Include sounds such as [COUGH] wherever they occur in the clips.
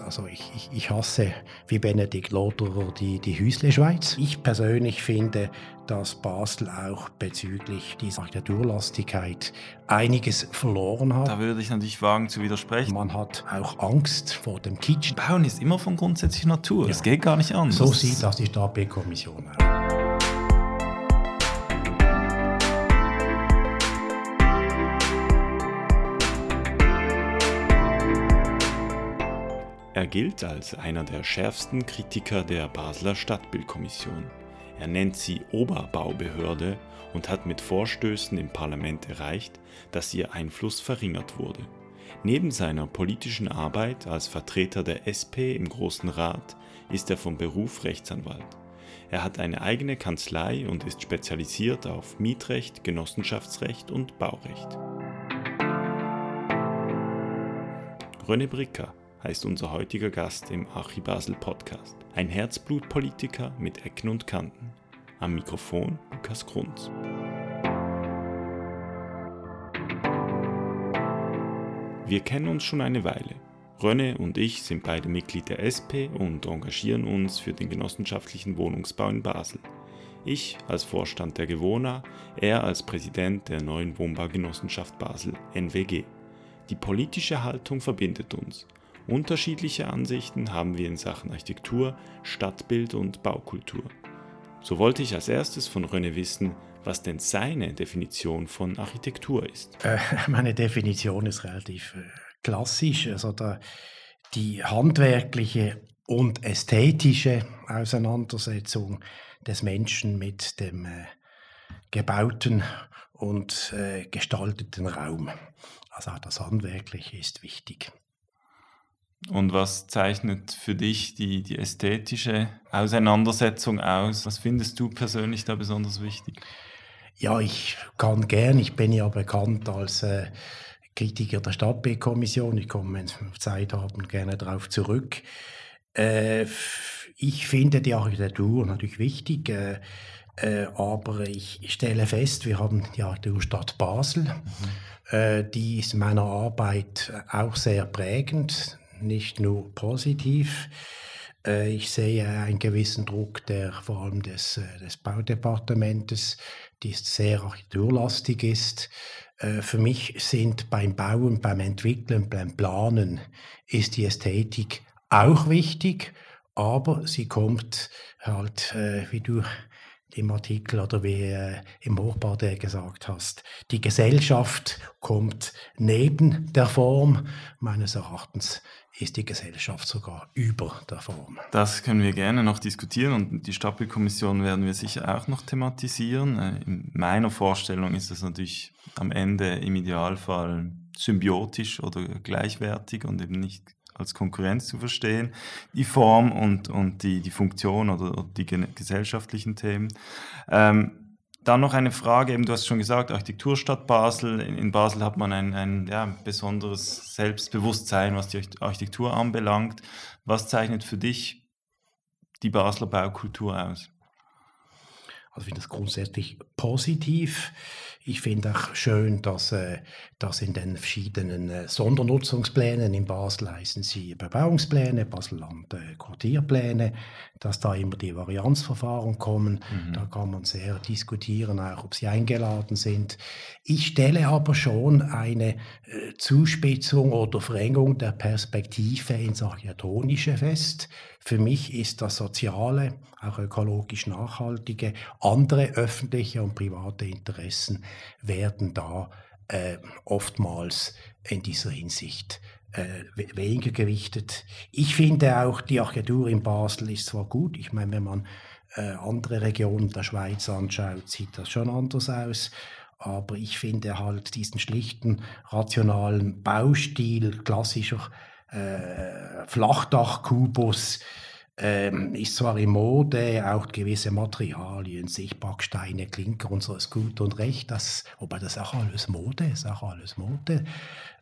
Also ich, ich, ich hasse wie Benedikt Loderer die, die Hüsle-Schweiz. Ich persönlich finde, dass Basel auch bezüglich dieser Architekturlastigkeit einiges verloren hat. Da würde ich natürlich wagen zu widersprechen. Man hat auch Angst vor dem Kitsch. Bauen ist immer von grundsätzlicher Natur. Es ja. geht gar nicht anders. So sieht das die Stab-Kommission aus. Er gilt als einer der schärfsten Kritiker der Basler Stadtbildkommission. Er nennt sie Oberbaubehörde und hat mit Vorstößen im Parlament erreicht, dass ihr Einfluss verringert wurde. Neben seiner politischen Arbeit als Vertreter der SP im Großen Rat ist er vom Beruf Rechtsanwalt. Er hat eine eigene Kanzlei und ist spezialisiert auf Mietrecht, Genossenschaftsrecht und Baurecht. René Bricker heißt unser heutiger Gast im Archibasel Podcast. Ein Herzblutpolitiker mit Ecken und Kanten. Am Mikrofon Lukas Grunz. Wir kennen uns schon eine Weile. Rönne und ich sind beide Mitglied der SP und engagieren uns für den genossenschaftlichen Wohnungsbau in Basel. Ich als Vorstand der Gewohner, er als Präsident der neuen Wohnbaugenossenschaft Basel NWG. Die politische Haltung verbindet uns Unterschiedliche Ansichten haben wir in Sachen Architektur, Stadtbild und Baukultur. So wollte ich als erstes von René wissen, was denn seine Definition von Architektur ist. Äh, [LAUGHS] meine Definition ist relativ äh, klassisch. Also die handwerkliche und ästhetische Auseinandersetzung des Menschen mit dem äh, gebauten und gestalteten Raum. Also das Handwerkliche ist wichtig. Und was zeichnet für dich die, die ästhetische Auseinandersetzung aus? Was findest du persönlich da besonders wichtig? Ja, ich kann gern, ich bin ja bekannt als äh, Kritiker der Stadtbildkommission. Ich komme, wenn wir Zeit haben, gerne darauf zurück. Äh, ich finde die Architektur natürlich wichtig, äh, äh aber ich stelle fest, wir haben die Architekturstadt Basel. Mhm. Äh, die ist meiner Arbeit auch sehr prägend nicht nur positiv. Äh, ich sehe einen gewissen Druck, der vor allem des, äh, des Baudepartementes, die sehr architekturlastig ist. Äh, für mich sind beim Bauen, beim Entwickeln, beim Planen ist die Ästhetik auch wichtig, aber sie kommt halt, wie du im Artikel oder wie im Hochbad gesagt hast. Die Gesellschaft kommt neben der Form. Meines Erachtens ist die Gesellschaft sogar über der Form. Das können wir gerne noch diskutieren und die Stapelkommission werden wir sicher auch noch thematisieren. Äh, in meiner Vorstellung ist es natürlich am Ende im Idealfall symbiotisch oder gleichwertig und eben nicht als Konkurrenz zu verstehen, die Form und, und die, die Funktion oder, die gesellschaftlichen Themen. Ähm, dann noch eine Frage, eben du hast schon gesagt, Architekturstadt Basel. In, Basel hat man ein, ein ja, besonderes Selbstbewusstsein, was die Architektur anbelangt. Was zeichnet für dich die Basler Baukultur aus? Also ich finde das grundsätzlich positiv. Ich finde auch schön, dass, äh, dass in den verschiedenen äh, Sondernutzungsplänen in Basel heißen sie Bebauungspläne, Baselland äh, dass da immer die Varianzverfahren kommen. Mhm. Da kann man sehr diskutieren, auch ob sie eingeladen sind. Ich stelle aber schon eine äh, Zuspitzung oder Verengung der Perspektive ins Architektonische fest. Für mich ist das Soziale, auch ökologisch Nachhaltige, andere öffentliche und private Interessen werden da äh, oftmals in dieser Hinsicht äh, weniger gewichtet. Ich finde auch, die Architektur in Basel ist zwar gut, ich meine, wenn man äh, andere Regionen der Schweiz anschaut, sieht das schon anders aus. Aber ich finde halt diesen schlichten, rationalen Baustil, klassischer äh, Flachdachkubus ähm, ist zwar in Mode, auch gewisse Materialien, Sichtbacksteine, Klinker und so ist gut und recht, das, wobei das auch alles Mode ist, auch alles Mode.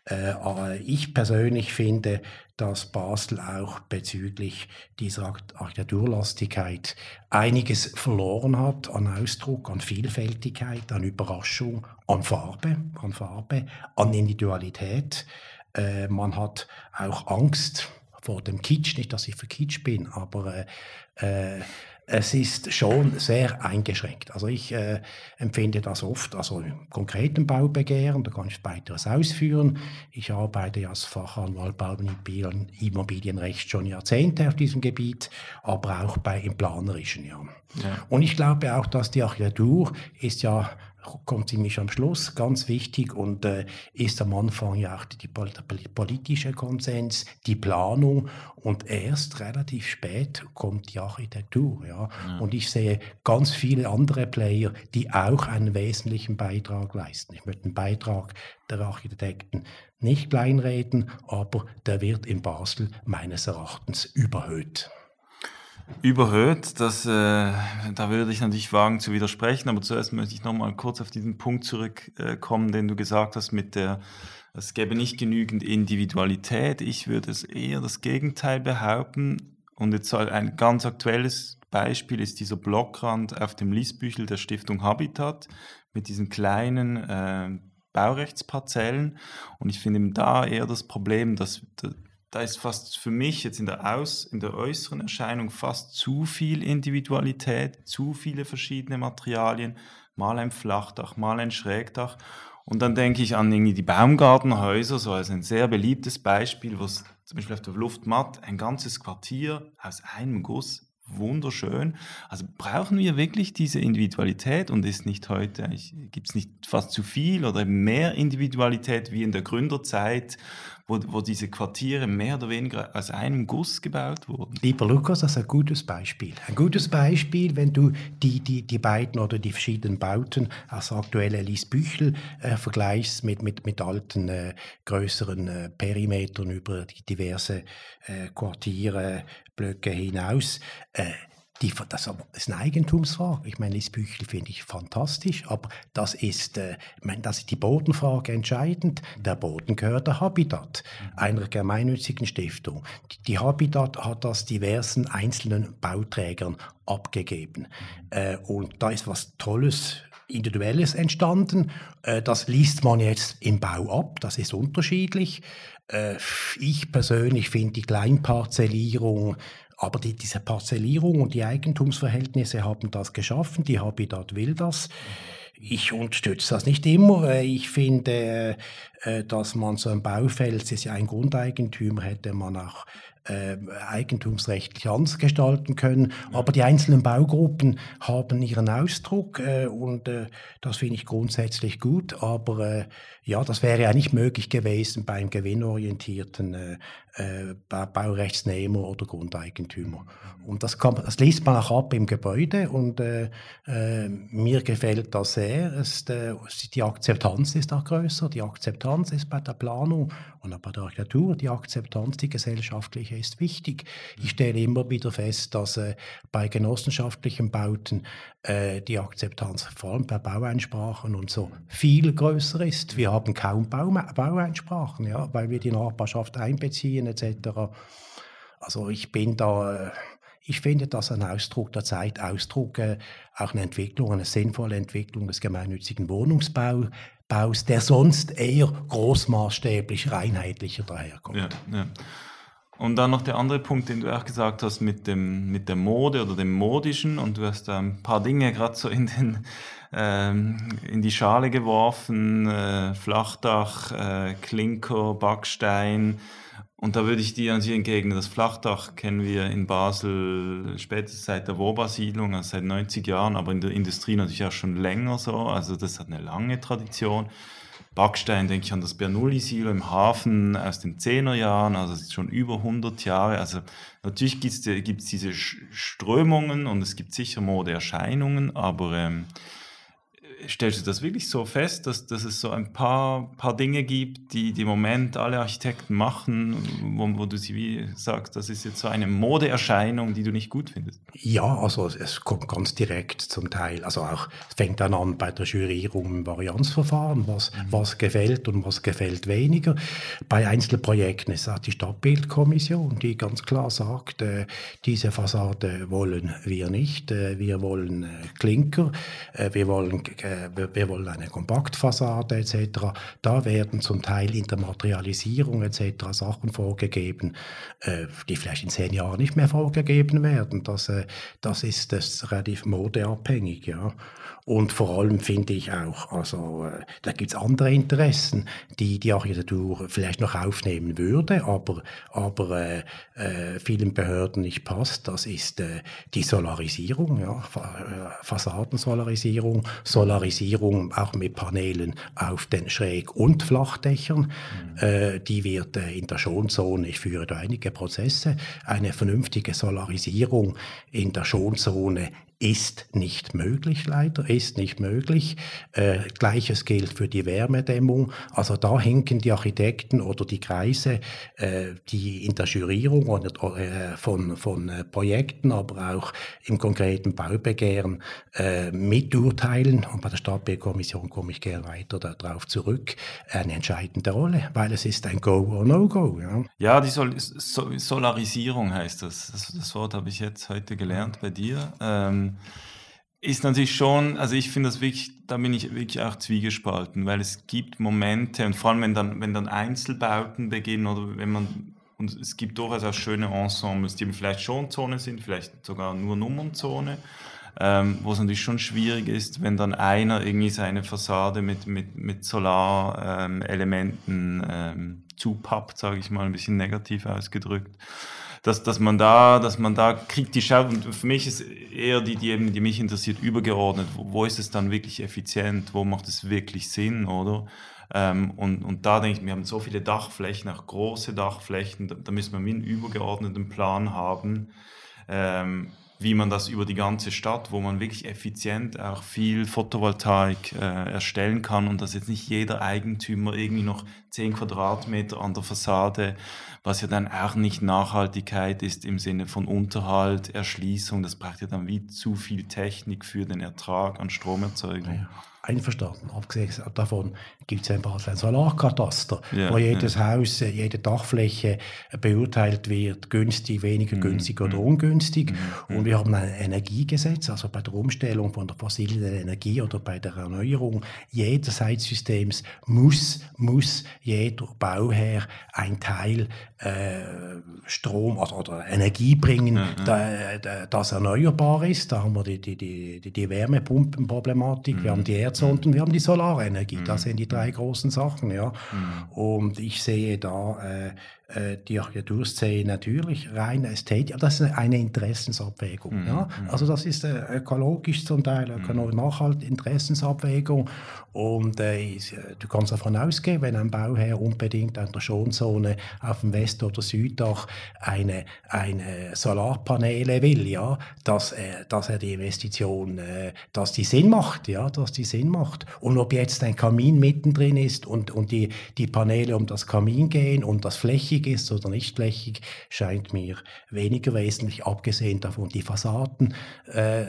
Äh, ich persönlich finde, dass Basel auch bezüglich dieser Architekturlastigkeit einiges verloren hat an Ausdruck, an Vielfältigkeit, an Überraschung, an Farbe, an Farbe, an Individualität. Äh, man hat auch Angst vor dem Kitsch. Nicht, dass ich für Kitsch bin, aber äh, äh, es ist schon sehr eingeschränkt. Also ich äh, empfinde das oft, also im konkreten Baubegehren, da kann ich weiteres ausführen. Ich arbeite ja als Fachanwalt Immobilienrecht schon Jahrzehnte auf diesem Gebiet, aber auch bei im planerischen, ja. ja. Und ich glaube auch, dass die Architektur ist ja kommt ziemlich am Schluss, ganz wichtig und äh, ist am Anfang ja auch die, die, der politische Konsens, die Planung und erst relativ spät kommt die Architektur. Ja. ja. Und ich sehe ganz viele andere Player, die auch einen wesentlichen Beitrag leisten. Ich möchte den Beitrag der Architekten nicht kleinreden, aber der wird in Basel meines Erachtens überhöht. Überhöht, das, äh, da würde ich natürlich wagen zu widersprechen, aber zuerst möchte ich noch mal kurz auf diesen Punkt zurückkommen, den du gesagt hast mit der, es gäbe nicht genügend Individualität. Ich würde es eher das Gegenteil behaupten. Und jetzt ein ganz aktuelles Beispiel ist dieser Blockrand auf dem Liesbüchel der Stiftung Habitat mit diesen kleinen äh, Baurechtsparzellen. Und ich finde da eher das Problem, dass da ist fast für mich jetzt in der, Aus-, in der äußeren Erscheinung fast zu viel Individualität, zu viele verschiedene Materialien, mal ein Flachdach, mal ein Schrägdach. Und dann denke ich an irgendwie die Baumgartenhäuser, so als ein sehr beliebtes Beispiel, wo es zum Beispiel auf der Luftmatt ein ganzes Quartier aus einem Guss wunderschön. Also brauchen wir wirklich diese Individualität und ist nicht heute, gibt es nicht fast zu viel oder mehr Individualität wie in der Gründerzeit, wo, wo diese Quartiere mehr oder weniger aus einem Guss gebaut wurden? Lieber Lukas, das ist ein gutes Beispiel. Ein gutes Beispiel, wenn du die, die, die beiden oder die verschiedenen Bauten als aktuelle Liesbüchel äh, vergleichst mit, mit, mit alten, äh, größeren äh, Perimetern über die diverse äh, Quartiere, Blöcke hinaus. Äh, die, das ist eine Eigentumsfrage. Ich meine, Liesbüchel finde ich fantastisch, aber das ist, äh, meine, das ist die Bodenfrage entscheidend. Der Boden gehört der Habitat, einer gemeinnützigen Stiftung. Die Habitat hat das diversen einzelnen Bauträgern abgegeben. Äh, und da ist was Tolles Individuelles entstanden. Äh, das liest man jetzt im Bau ab, das ist unterschiedlich. Äh, ich persönlich finde die Kleinparzellierung, aber die, diese Parzellierung und die Eigentumsverhältnisse haben das geschaffen, die Habitat will das. Ich unterstütze das nicht immer. Äh, ich finde, dass man so ein Baufeld, es ist ja ein Grundeigentümer, hätte man auch äh, eigentumsrechtlich anders gestalten können. Aber die einzelnen Baugruppen haben ihren Ausdruck äh, und äh, das finde ich grundsätzlich gut. Aber äh, ja, das wäre ja nicht möglich gewesen beim gewinnorientierten äh, äh, Baurechtsnehmer oder Grundeigentümer. Und das, kann, das liest man auch ab im Gebäude und mir gefällt das sehr. Es, die Akzeptanz ist auch größer, die Akzeptanz ist bei der Planung und auch bei der Architektur, die Akzeptanz, die gesellschaftliche ist wichtig. Ich stelle immer wieder fest, dass äh, bei genossenschaftlichen Bauten äh, die Akzeptanz vor allem bei Baueinsprachen und so viel größer ist. Wir haben kaum Bau Baueinsprachen, ja, weil wir die Nachbarschaft einbeziehen etc. Also ich bin da... Äh, ich finde das ein Ausdruck der Zeit, Ausdruck äh, auch eine Entwicklung, eine sinnvolle Entwicklung des gemeinnützigen Wohnungsbaus, der sonst eher großmaßstäblich, reinheitlicher daherkommt. Ja, ja. Und dann noch der andere Punkt, den du auch gesagt hast mit, dem, mit der Mode oder dem Modischen. Und du hast ein paar Dinge gerade so in, den, ähm, in die Schale geworfen. Äh, Flachdach, äh, Klinker, Backstein. Und da würde ich dir natürlich entgegnen, das Flachdach kennen wir in Basel spätestens seit der Woba-Siedlung, also seit 90 Jahren, aber in der Industrie natürlich auch schon länger so. Also das hat eine lange Tradition. Backstein denke ich an das Bernoulli-Silo im Hafen aus den 10er Jahren, also schon über 100 Jahre. Also natürlich gibt es diese Strömungen und es gibt sicher Modeerscheinungen, aber ähm, stellst du das wirklich so fest, dass, dass es so ein paar, paar Dinge gibt, die, die im Moment alle Architekten machen, wo, wo du sie wie sagst, das ist jetzt so eine Modeerscheinung, die du nicht gut findest? Ja, also es kommt ganz direkt zum Teil. Also auch, es fängt dann an bei der Jurierung im Varianzverfahren, was, mhm. was gefällt und was gefällt weniger. Bei Einzelprojekten ist auch die Stadtbildkommission, die ganz klar sagt, äh, diese Fassade wollen wir nicht. Äh, wir wollen äh, Klinker, äh, wir wollen äh, wir, wir, wollen eine Kompaktfassade etc. Da werden zum Teil in der Materialisierung etc. Sachen vorgegeben, äh, die vielleicht in zehn Jahren nicht mehr vorgegeben werden. Das, äh, das ist das relativ modeabhängig. Ja. Und vor allem finde ich auch, also äh, da gibt es andere Interessen, die die Architektur vielleicht noch aufnehmen würde, aber, aber äh, äh, vielen Behörden nicht passt. Das ist die Solarisierung, ja, Fassadensolarisierung, Solarisierung auch mit Panelen auf den Schräg- und Flachdächern. Mhm. Äh, die wird in der Schonzone, ich führe da einige Prozesse, eine vernünftige Solarisierung in der Schonzone ist nicht möglich, leider, ist nicht möglich. Äh, Gleiches gilt für die Wärmedämmung. Also da hinken die Architekten oder die Kreise, äh, die in der Jurierung oder, äh, von, von äh, Projekten, aber auch im konkreten Baubegehren äh, miturteilen. Und bei der Stadtbaukommission komme ich gerne weiter darauf zurück. Eine entscheidende Rolle, weil es ist ein Go or No-Go. Ja. ja, die Sol Sol Solarisierung heißt das. das. das. Wort habe ich jetzt heute gelernt bei dir. Ähm, ist natürlich schon, also ich finde das wirklich, da bin ich wirklich auch zwiegespalten, weil es gibt Momente und vor allem wenn dann, wenn dann Einzelbauten beginnen oder wenn man, und es gibt durchaus auch schöne Ensembles, die vielleicht Schonzone sind, vielleicht sogar nur Nummernzone, ähm, wo es natürlich schon schwierig ist, wenn dann einer irgendwie seine Fassade mit, mit, mit Solarelementen ähm, ähm, zupappt, sage ich mal, ein bisschen negativ ausgedrückt dass, dass man da, dass man da kriegt die Schau und für mich ist eher die, die eben, die mich interessiert, übergeordnet. Wo, wo ist es dann wirklich effizient? Wo macht es wirklich Sinn, oder? Ähm, und, und da denke ich, wir haben so viele Dachflächen, auch große Dachflächen, da, da müssen wir einen übergeordneten Plan haben. Ähm, wie man das über die ganze Stadt, wo man wirklich effizient auch viel Photovoltaik äh, erstellen kann und dass jetzt nicht jeder Eigentümer irgendwie noch 10 Quadratmeter an der Fassade, was ja dann auch nicht Nachhaltigkeit ist im Sinne von Unterhalt, Erschließung, das braucht ja dann wie zu viel Technik für den Ertrag an Stromerzeugung. Ja einverstanden. Abgesehen davon gibt es ein Solarkataster, ja, wo jedes ja. Haus, äh, jede Dachfläche beurteilt wird, günstig, weniger mhm. günstig mhm. oder ungünstig. Mhm. Und wir haben ein Energiegesetz, also bei der Umstellung von der fossilen Energie oder bei der Erneuerung jedes Heizsystems muss, muss jeder Bauherr ein Teil äh, Strom also, oder Energie bringen, ja, da, da, das erneuerbar ist. Da haben wir die, die, die, die Wärmepumpenproblematik, wir haben die Erd sondern wir haben die Solarenergie. Das mhm. sind die drei großen Sachen. Ja. Mhm. Und ich sehe da äh, äh, die Architekturszene natürlich rein ästhetisch, das ist eine Interessensabwägung. Mhm. Ja? Mhm. Also das ist äh, ökologisch zum Teil, ökonomisch mhm. nachhalt Interessensabwägung und äh, du kannst davon ausgehen, wenn ein Bauherr unbedingt an der Schonzone auf dem West- oder Süddach eine, eine Solarpaneele will, ja, dass, er, dass er die Investition, äh, dass die Sinn macht, ja, dass die Sinn macht. Und ob jetzt ein Kamin mittendrin ist und, und die, die Paneele um das Kamin gehen und das flächig ist oder nicht flächig, scheint mir weniger wesentlich, abgesehen davon. Die Fassaden, äh,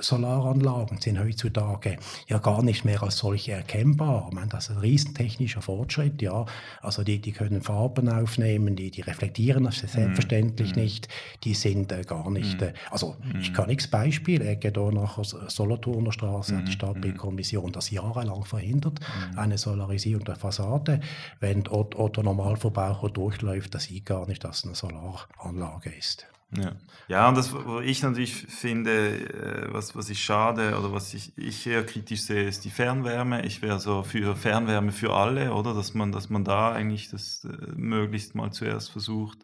Solaranlagen sind heutzutage ja gar nicht mehr als solche erkennbar. Ich meine, das ist ein riesentechnischer Fortschritt, ja. Also die, die können Farben aufnehmen, die, die reflektieren das selbstverständlich mm. nicht, die sind äh, gar nicht, mm. äh, also mm. ich kann nichts Beispiel, Ecke da nach Solothurner Straße hat die Stadtbildkommission das jahrelang verhindert, eine Solarisierung der Fassade. Wenn Otto Normalverbraucher durchläuft, läuft, das sieht gar nicht, dass es eine Solaranlage ist. Ja. ja, und das, was ich natürlich finde, äh, was, was ich schade oder was ich, ich eher kritisch sehe, ist die Fernwärme. Ich wäre so für Fernwärme für alle, oder? Dass man, dass man da eigentlich das äh, möglichst mal zuerst versucht,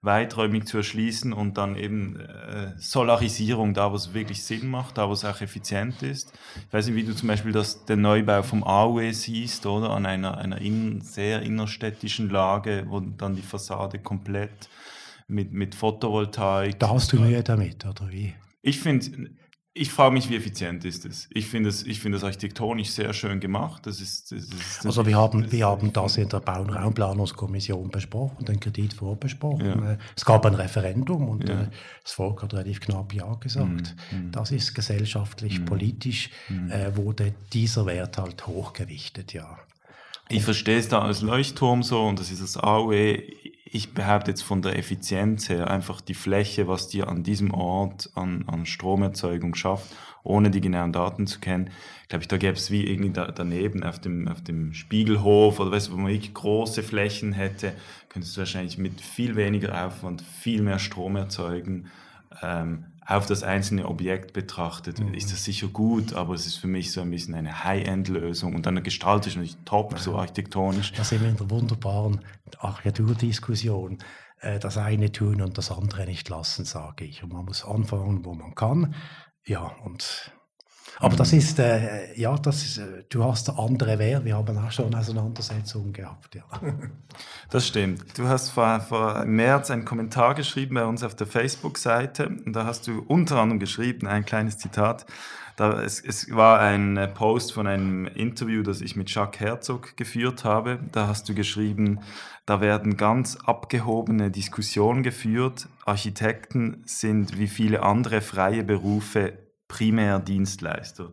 weiträumig zu erschließen und dann eben äh, Solarisierung da, wo es wirklich Sinn macht, da, wo es auch effizient ist. Ich weiß nicht, wie du zum Beispiel das, den Neubau vom AUE siehst, oder? An einer, einer in, sehr innerstädtischen Lage, wo dann die Fassade komplett mit, mit Photovoltaik. Da hast du Mühe damit, oder wie? Ich finde, ich frage mich, wie effizient ist es? Ich finde es, es architektonisch sehr schön gemacht. Das ist, das ist, also wir haben, wir haben das in der Bau- und Raumplanungskommission besprochen, den Kredit vorbesprochen. Ja. Äh, es gab ein Referendum und ja. Äh, das Volk hat relativ knapp Ja gesagt. Mhm. Das ist gesellschaftlich, mhm. politisch, mhm. Äh, wurde dieser Wert halt hochgewichtet, ja. Ich verstehe es da als Leuchtturm so und das ist das AOE ich behaupte jetzt von der Effizienz her einfach die Fläche, was dir an diesem Ort an, an Stromerzeugung schafft, ohne die genauen Daten zu kennen, glaube ich, da gäbe es wie irgendwie da, daneben auf dem, auf dem Spiegelhof oder weißt du, wo man wirklich große Flächen hätte, könntest du wahrscheinlich mit viel weniger Aufwand viel mehr Strom erzeugen. Ähm, auf das einzelne Objekt betrachtet, mhm. ist das sicher gut, aber es ist für mich so ein bisschen eine High-End-Lösung und dann gestaltet natürlich top, ja. so architektonisch. Da sind wir in der wunderbaren Architekturdiskussion. Äh, das eine tun und das andere nicht lassen, sage ich. Und man muss anfangen, wo man kann. Ja, und aber das mhm. ist, äh, ja, das ist, äh, du hast andere Wert. Wir haben auch schon Auseinandersetzungen gehabt, ja. [LAUGHS] Das stimmt. Du hast vor, vor März einen Kommentar geschrieben bei uns auf der Facebook-Seite. Und da hast du unter anderem geschrieben, ein kleines Zitat. Da, es, es war ein äh, Post von einem Interview, das ich mit Jacques Herzog geführt habe. Da hast du geschrieben, da werden ganz abgehobene Diskussionen geführt. Architekten sind wie viele andere freie Berufe primär Dienstleister.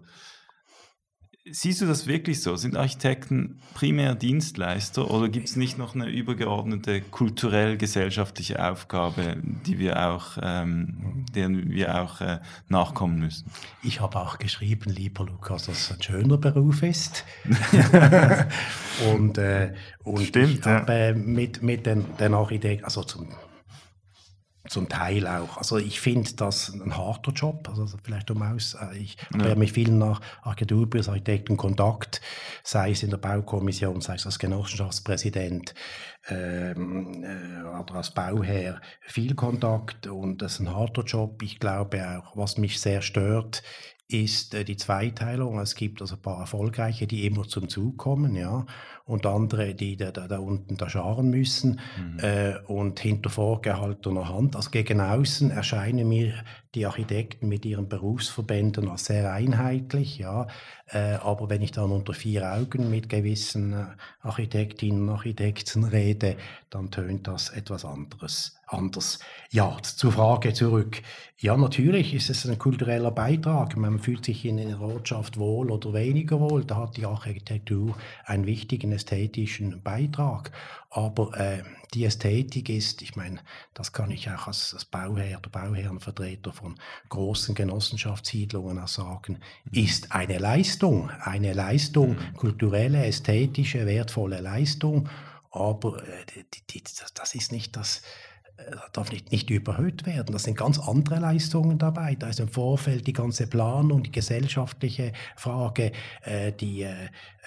Siehst du das wirklich so? Sind Architekten primär Dienstleister oder gibt es nicht noch eine übergeordnete kulturell-gesellschaftliche Aufgabe, die wir auch, ähm, deren wir auch äh, nachkommen müssen? Ich habe auch geschrieben, lieber Lukas, dass es ein schöner Beruf ist. [LAUGHS] und äh, und Stimmt, ich habe ja. mit, mit den, den Architekten, also zum zum Teil auch. Also ich finde das ein harter Job. Also vielleicht um aus, äh, ich ja. habe mit vielen nach Architekten Kontakt, sei es in der Baukommission, sei es als Genossenschaftspräsident ähm, äh, oder als Bauherr, viel Kontakt und das ist ein harter Job. Ich glaube auch, was mich sehr stört, ist äh, die Zweiteilung. Es gibt also ein paar erfolgreiche, die immer zum Zug kommen, ja, und andere, die da, da, da unten da scharen müssen mhm. äh, und hinter vorgehaltener Hand. Also gegen außen erscheinen mir die Architekten mit ihren Berufsverbänden als sehr einheitlich, ja. Äh, aber wenn ich dann unter vier Augen mit gewissen äh, Architektinnen und Architekten rede, dann tönt das etwas anderes. Anders. Ja, zur Frage zurück. Ja, natürlich ist es ein kultureller Beitrag. Man fühlt sich in einer Ortschaft wohl oder weniger wohl. Da hat die Architektur einen wichtigen ästhetischen Beitrag. Aber äh, die Ästhetik ist, ich meine, das kann ich auch als, als Bauherr oder Bauherrenvertreter von großen Genossenschaftssiedlungen auch sagen, mhm. ist eine Leistung, eine Leistung, mhm. kulturelle, ästhetische, wertvolle Leistung. Aber äh, die, die, das ist nicht das, darf nicht, nicht überhöht werden. Das sind ganz andere Leistungen dabei. Da ist im Vorfeld die ganze Planung, die gesellschaftliche Frage, äh, die äh,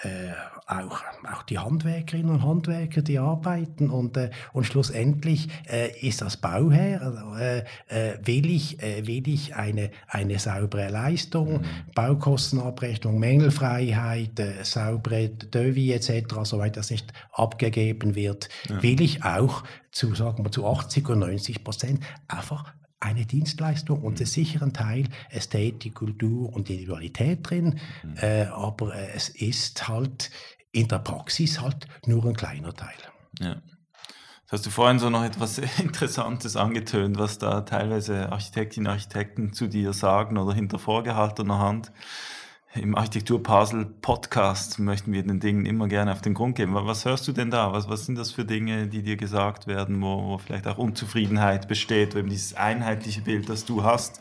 äh, auch, auch die Handwerkerinnen und Handwerker, die arbeiten und, äh, und schlussendlich äh, ist das Bauherr, äh, äh, will ich, äh, will ich eine, eine saubere Leistung, mhm. Baukostenabrechnung, Mängelfreiheit, äh, saubere Devis etc., soweit das nicht abgegeben wird, ja. will ich auch zu, sagen wir, zu 80 oder 90 Prozent einfach eine Dienstleistung und einen sicheren Teil Ästhetik, Kultur und Individualität drin, mhm. äh, aber äh, es ist halt in der Praxis halt nur ein kleiner Teil. Ja. Das hast du vorhin so noch etwas [LAUGHS] Interessantes angetönt, was da teilweise Architektinnen und Architekten zu dir sagen oder hinter vorgehaltener Hand im Architektur-Puzzle-Podcast möchten wir den Dingen immer gerne auf den Grund geben. Was hörst du denn da? Was, was sind das für Dinge, die dir gesagt werden, wo, wo vielleicht auch Unzufriedenheit besteht, wo eben dieses einheitliche Bild, das du hast,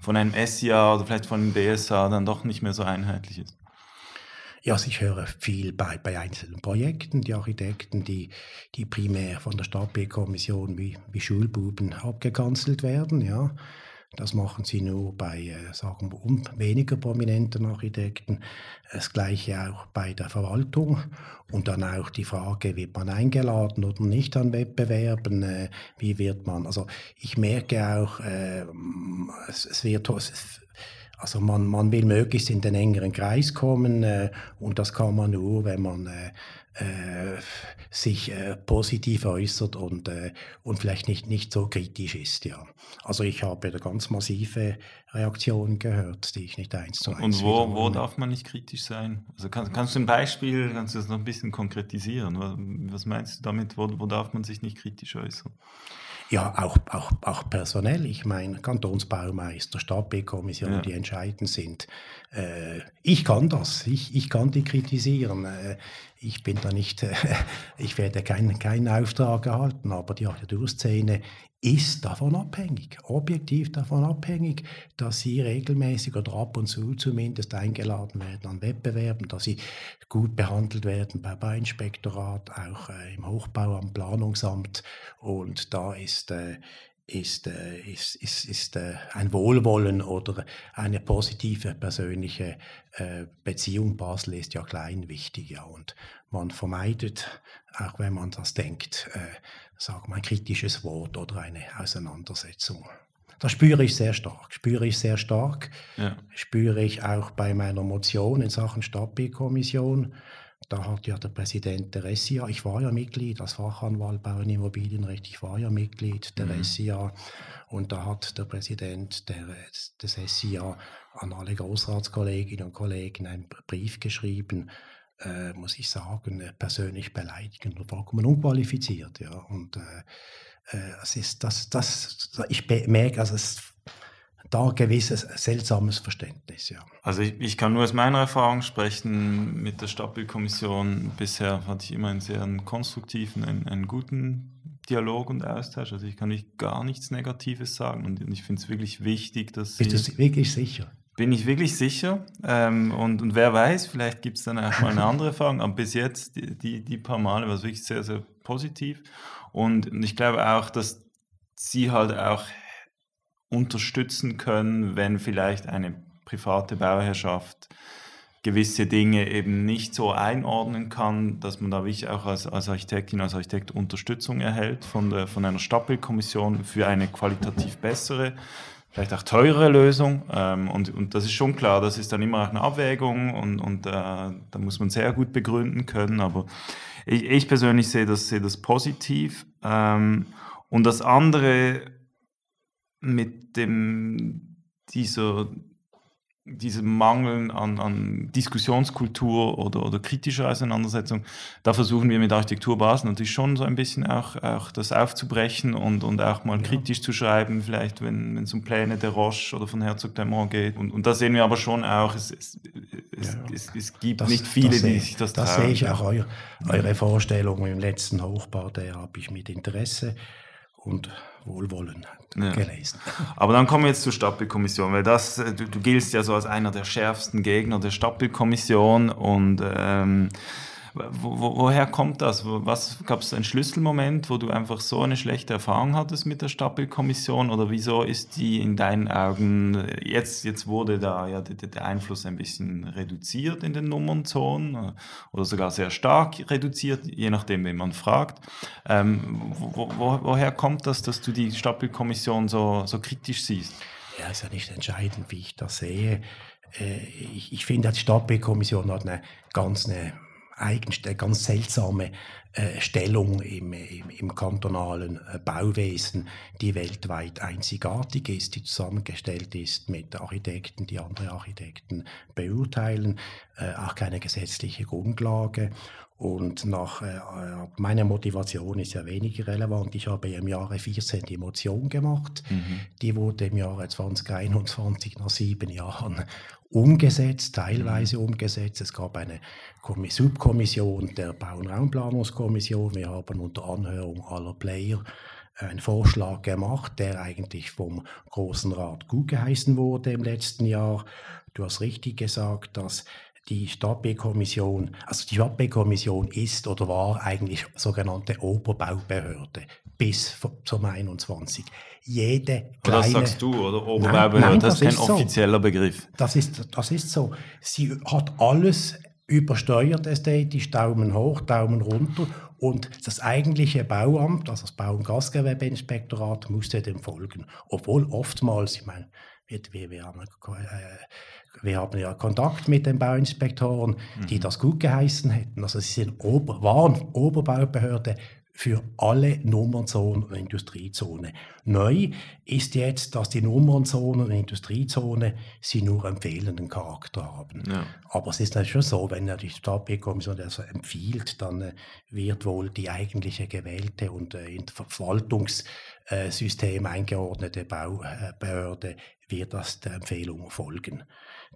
von einem SIA oder vielleicht von einem BSA dann doch nicht mehr so einheitlich ist? Ja, also ich höre viel bei, bei einzelnen Projekten, die Architekten, die, die primär von der Stadt-B-Kommission wie, wie Schulbuben abgekanzelt werden, ja. Das machen sie nur bei, äh, sagen wir, weniger prominenten Architekten. Das gleiche auch bei der Verwaltung. Und dann auch die Frage, wird man eingeladen oder nicht an Wettbewerben? Äh, wie wird man? Also ich merke auch, äh, es, es wird... Es, also man, man will möglichst in den engeren Kreis kommen äh, und das kann man nur, wenn man äh, äh, sich äh, positiv äußert und, äh, und vielleicht nicht, nicht so kritisch ist. Ja. Also ich habe da ganz massive Reaktionen gehört, die ich nicht eins zu eins Und wo, wo darf man nicht kritisch sein? Also kann, kannst du ein Beispiel, kannst du das noch ein bisschen konkretisieren? Was meinst du damit, wo, wo darf man sich nicht kritisch äußern? Ja, auch, auch, auch personell. Ich meine, Kantonsbaumeister, Stadt-B-Kommission, ja. die entscheidend sind. Äh, ich kann das. Ich, ich kann die kritisieren. Äh, ich bin da nicht, äh, [LAUGHS] ich werde keinen, keinen Auftrag erhalten, aber die Architekturszene ist davon abhängig, objektiv davon abhängig, dass sie regelmäßig oder ab und zu zumindest eingeladen werden an Wettbewerben, dass sie gut behandelt werden beim Bauinspektorat, auch äh, im Hochbau am Planungsamt. Und da ist, äh, ist, äh, ist, ist, ist äh, ein Wohlwollen oder eine positive persönliche äh, Beziehung. Basel ist ja klein wichtig, ja, und man vermeidet, auch wenn man das denkt, äh, sagen wir ein kritisches Wort oder eine Auseinandersetzung. Das spüre ich sehr stark. Spüre ich sehr stark. Ja. Spüre ich auch bei meiner Motion in Sachen Stadtbildkommission. Da hat ja der Präsident der SIA, ich war ja Mitglied als Fachanwalt Bau und Immobilienrecht, ich war ja Mitglied der mhm. SIA und da hat der Präsident der, des SIA an alle Großratskolleginnen und Kollegen einen Brief geschrieben, äh, muss ich sagen, äh, persönlich beleidigend und vollkommen unqualifiziert. Ja. Und äh, äh, es ist das, das, ich merke, also es da ein gewisses seltsames Verständnis. Ja. Also ich, ich, kann nur aus meiner Erfahrung sprechen mit der Stadtbildkommission. Bisher hatte ich immer einen sehr konstruktiven, einen, einen, guten Dialog und Austausch. Also ich kann nicht gar nichts Negatives sagen und ich finde es wirklich wichtig, dass Bist Sie... du wirklich sicher? Bin ich wirklich sicher. Ähm, und, und wer weiß, vielleicht gibt es dann auch mal eine andere Erfahrung. Aber bis jetzt, die, die, die paar Male, war es wirklich sehr, sehr positiv. Und, und ich glaube auch, dass sie halt auch unterstützen können, wenn vielleicht eine private Bauherrschaft gewisse Dinge eben nicht so einordnen kann, dass man da wirklich auch als, als Architektin, als Architekt Unterstützung erhält von, der, von einer Stadtbildkommission für eine qualitativ bessere, vielleicht auch teurere Lösung. Ähm, und, und das ist schon klar, das ist dann immer auch eine Abwägung und, und äh, da muss man sehr gut begründen können. Aber ich, ich persönlich sehe das, sehe das positiv. Ähm, und das andere, mit dem, dieser, diesem Mangel an, an Diskussionskultur oder, oder kritischer Auseinandersetzung, da versuchen wir mit Architektur Basel natürlich schon so ein bisschen auch, auch das aufzubrechen und, und auch mal ja. kritisch zu schreiben, vielleicht wenn es um Pläne der Roche oder von Herzog Demont geht. Und, und da sehen wir aber schon auch, es, es, es, ja. es, es gibt das, nicht viele, die sich das Das sehe ich auch, euer, eure Vorstellung im letzten Hochbau, der habe ich mit Interesse und Wohlwollen ja. gelesen. [LAUGHS] Aber dann kommen wir jetzt zur Stadtbildkommission, weil das, äh, du, du giltst ja so als einer der schärfsten Gegner der Stadtbildkommission und ähm, wo, woher kommt das? Was gab es einen Schlüsselmoment, wo du einfach so eine schlechte Erfahrung hattest mit der Stadtbildkommission oder wieso ist die in deinen Augen jetzt jetzt wurde da ja der, der Einfluss ein bisschen reduziert in den Nummernzonen oder sogar sehr stark reduziert, je nachdem, wen man fragt. Ähm, wo, wo, woher kommt das, dass du die Stadtbildkommission so so kritisch siehst? Ja, ist ja nicht entscheidend, wie ich das sehe. Äh, ich, ich finde, die Stadtbildkommission hat eine ganz eine eigenste, ganz seltsame äh, Stellung im, im, im kantonalen äh, Bauwesen, die weltweit einzigartig ist, die zusammengestellt ist mit Architekten, die andere Architekten beurteilen, äh, auch keine gesetzliche Grundlage. Und nach äh, meiner Motivation ist ja weniger relevant. Ich habe im Jahre 14 die Motion gemacht. Mhm. Die wurde im Jahre 2021 nach sieben Jahren umgesetzt, teilweise mhm. umgesetzt. Es gab eine Subkommission der Bau- und Raumplanungskommission. Wir haben unter Anhörung aller Player einen Vorschlag gemacht, der eigentlich vom Großen Rat gut geheißen wurde im letzten Jahr. Du hast richtig gesagt, dass die Stadtbaukommission, also die Stadtbaukommission ist oder war eigentlich sogenannte Oberbaubehörde bis zum 21. Jede kleine... Das sagst du, oder? Oberbaubehörde, nein, nein, das, das ist kein so. offizieller Begriff. Das ist, das ist so. Sie hat alles übersteuert ästhetisch, Daumen hoch, Daumen runter und das eigentliche Bauamt, also das Bau- und Gastgewerbeinspektorat, musste dem folgen. Obwohl oftmals, ich meine, wir, wir, wir, haben, äh, wir haben ja Kontakt mit den Bauinspektoren, die mhm. das gut geheißen hätten. Also sie sind Ober, waren Oberbaubehörde für alle Nummernzonen und Industriezone. Neu ist jetzt, dass die Nummernzonen und Industriezone sie nur empfehlenden Charakter haben. Ja. Aber es ist natürlich schon so, wenn die Stadtbaukommission das empfiehlt, dann äh, wird wohl die eigentliche gewählte und äh, in Verwaltungssystem eingeordnete Baubehörde wird das der Empfehlung folgen.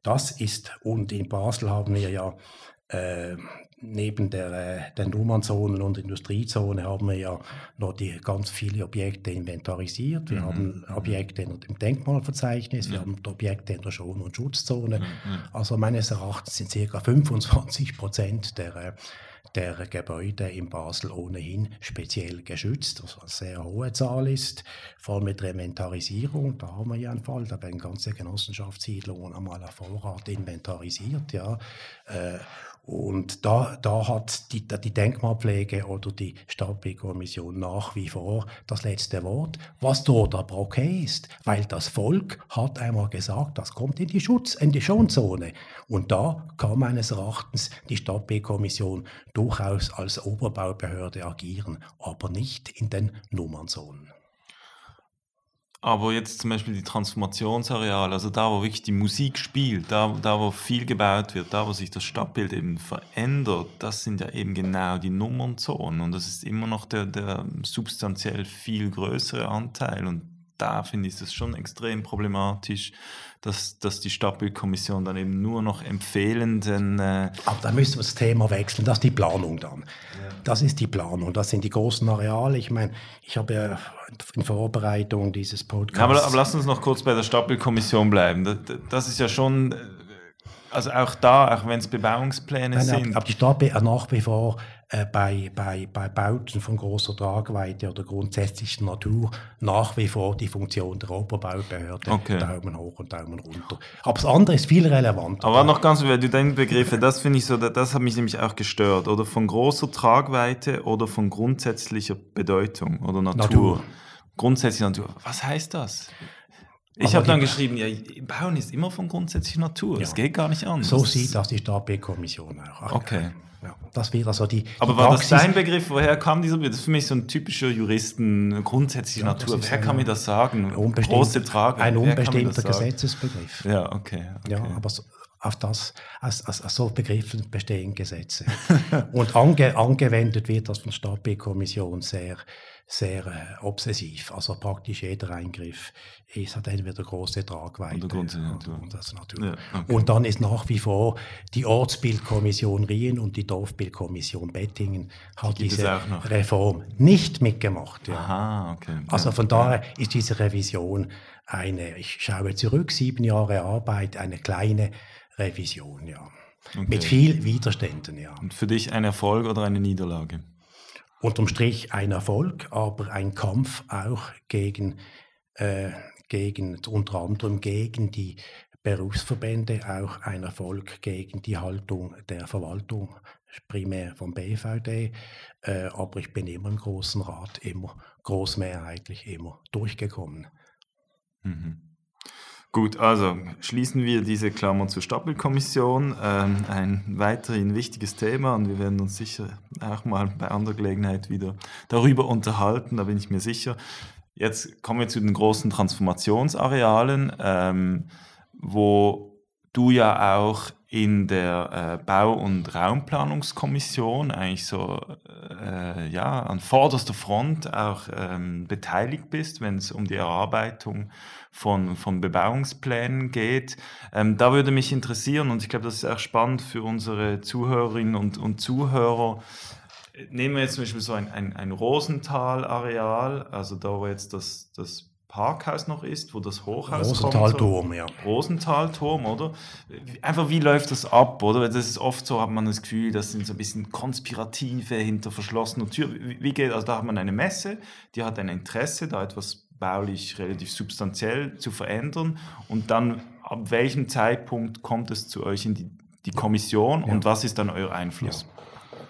Das ist, und in Basel haben wir ja äh, neben der, äh, der Nummernzonen und Industriezone haben wir ja noch die ganz viele Objekte inventarisiert. Wir mhm. haben Objekte in dem Denkmalverzeichnis, wir haben Objekte in der Schon- und Schutzzone. Mhm. Also meines Erachtens sind ca. 25 Prozent der äh, der Gebäude in Basel ohnehin speziell geschützt, was eine sehr hohe Zahl ist, vor allem mit Reventarisierung. Da haben wir ja einen Fall, da werden ganze Genossenschaftssiedlungen einmal auf Vorrat inventarisiert. Ja. Äh, und da, da hat die, die Denkmalpflege oder die Stadtbaukommission nach wie vor das letzte Wort, was dort aber okay ist, weil das Volk hat einmal gesagt, das kommt in die Schutz, in die Schonzone. Und da kann meines Erachtens die Stadtbaukommission durchaus als Oberbaubehörde agieren, aber nicht in den Nummernzonen. Aber jetzt zum Beispiel die Transformationsareale, also da, wo wirklich die Musik spielt, da, da, wo viel gebaut wird, da, wo sich das Stadtbild eben verändert, das sind ja eben genau die Nummernzonen. Und das ist immer noch der, der substanziell viel größere Anteil. Und da finde ich es schon extrem problematisch, dass, dass die Stadtbildkommission dann eben nur noch empfehlenden. Äh Aber da müssen wir das Thema wechseln, das ist die Planung dann. Ja. Das ist die Planung, das sind die großen Areale. Ich meine, ich habe ja in Vorbereitung dieses Podcasts. Aber, aber lass uns noch kurz bei der Stadtbildkommission bleiben. Das, das ist ja schon. Äh, also auch da, auch wenn es Bebauungspläne Nein, sind. Aber die Stadt nach wie vor äh, bei, bei, bei Bauten von großer Tragweite oder grundsätzlicher Natur nach wie vor die Funktion der Oberbaubehörde. Okay. Daumen hoch und Daumen runter. Aber das andere ist viel relevanter. Aber noch ganz, weil du deine Begriffe, das finde ich so, das hat mich nämlich auch gestört. Oder von großer Tragweite oder von grundsätzlicher Bedeutung oder Natur. Natur. Grundsätzlicher Natur. Was heißt das? Ich habe dann geschrieben, ja, Bauen ist immer von grundsätzlicher Natur. Es ja. geht gar nicht anders. So sieht das die Stadtbaukommission auch. Ach, okay. Ja, das wäre so die. Aber die war Praxis. das dein Begriff? Woher kam dieser Begriff? Das ist für mich so ein typischer Juristen, grundsätzliche ja, Natur. Wer kann mir das sagen? Große Trage. Ein unbestimmter Gesetzesbegriff. Ja, okay. okay. Ja, aber so, auf das, aus, aus, aus so Begriffen bestehen Gesetze. [LAUGHS] Und ange, angewendet wird das von der Stadtbaukommission sehr, sehr äh, obsessiv. Also praktisch jeder Eingriff ist, hat entweder große Tragweite oder, oder, das Natur. Ja, okay. Und dann ist nach wie vor die Ortsbildkommission Rien und die Dorfbildkommission Bettingen hat die diese Reform nicht mitgemacht. Ja. Aha, okay. Also von daher ist diese Revision eine, ich schaue zurück, sieben Jahre Arbeit, eine kleine Revision, ja. Okay. Mit viel Widerständen, ja. Und für dich ein Erfolg oder eine Niederlage? unterm Strich ein Erfolg, aber ein Kampf auch gegen, äh, gegen unter anderem gegen die Berufsverbände, auch ein Erfolg gegen die Haltung der Verwaltung, primär vom BVD. Äh, aber ich bin immer im Großen Rat, immer großmehrheitlich, immer durchgekommen. Mhm. Gut, also schließen wir diese Klammer zur Stapelkommission. Ähm, ein weiterhin wichtiges Thema und wir werden uns sicher auch mal bei anderer Gelegenheit wieder darüber unterhalten, da bin ich mir sicher. Jetzt kommen wir zu den großen Transformationsarealen, ähm, wo du ja auch in der äh, Bau- und Raumplanungskommission eigentlich so äh, ja, an vorderster Front auch ähm, beteiligt bist, wenn es um die Erarbeitung von, von Bebauungsplänen geht. Ähm, da würde mich interessieren, und ich glaube, das ist auch spannend für unsere Zuhörerinnen und, und Zuhörer, Nehmen wir jetzt zum Beispiel so ein, ein, ein Rosenthal-Areal, also da wo jetzt das, das Parkhaus noch ist, wo das Hochhaus Rosenthalturm, kommt. So. ja. Rosenthalturm, oder? Einfach, wie läuft das ab, oder? Das ist oft so, hat man das Gefühl, das sind so ein bisschen Konspirative hinter verschlossener Tür. Wie geht, also da hat man eine Messe, die hat ein Interesse, da etwas baulich relativ substanziell zu verändern und dann ab welchem Zeitpunkt kommt es zu euch in die, die Kommission ja. und was ist dann euer Einfluss? Ja.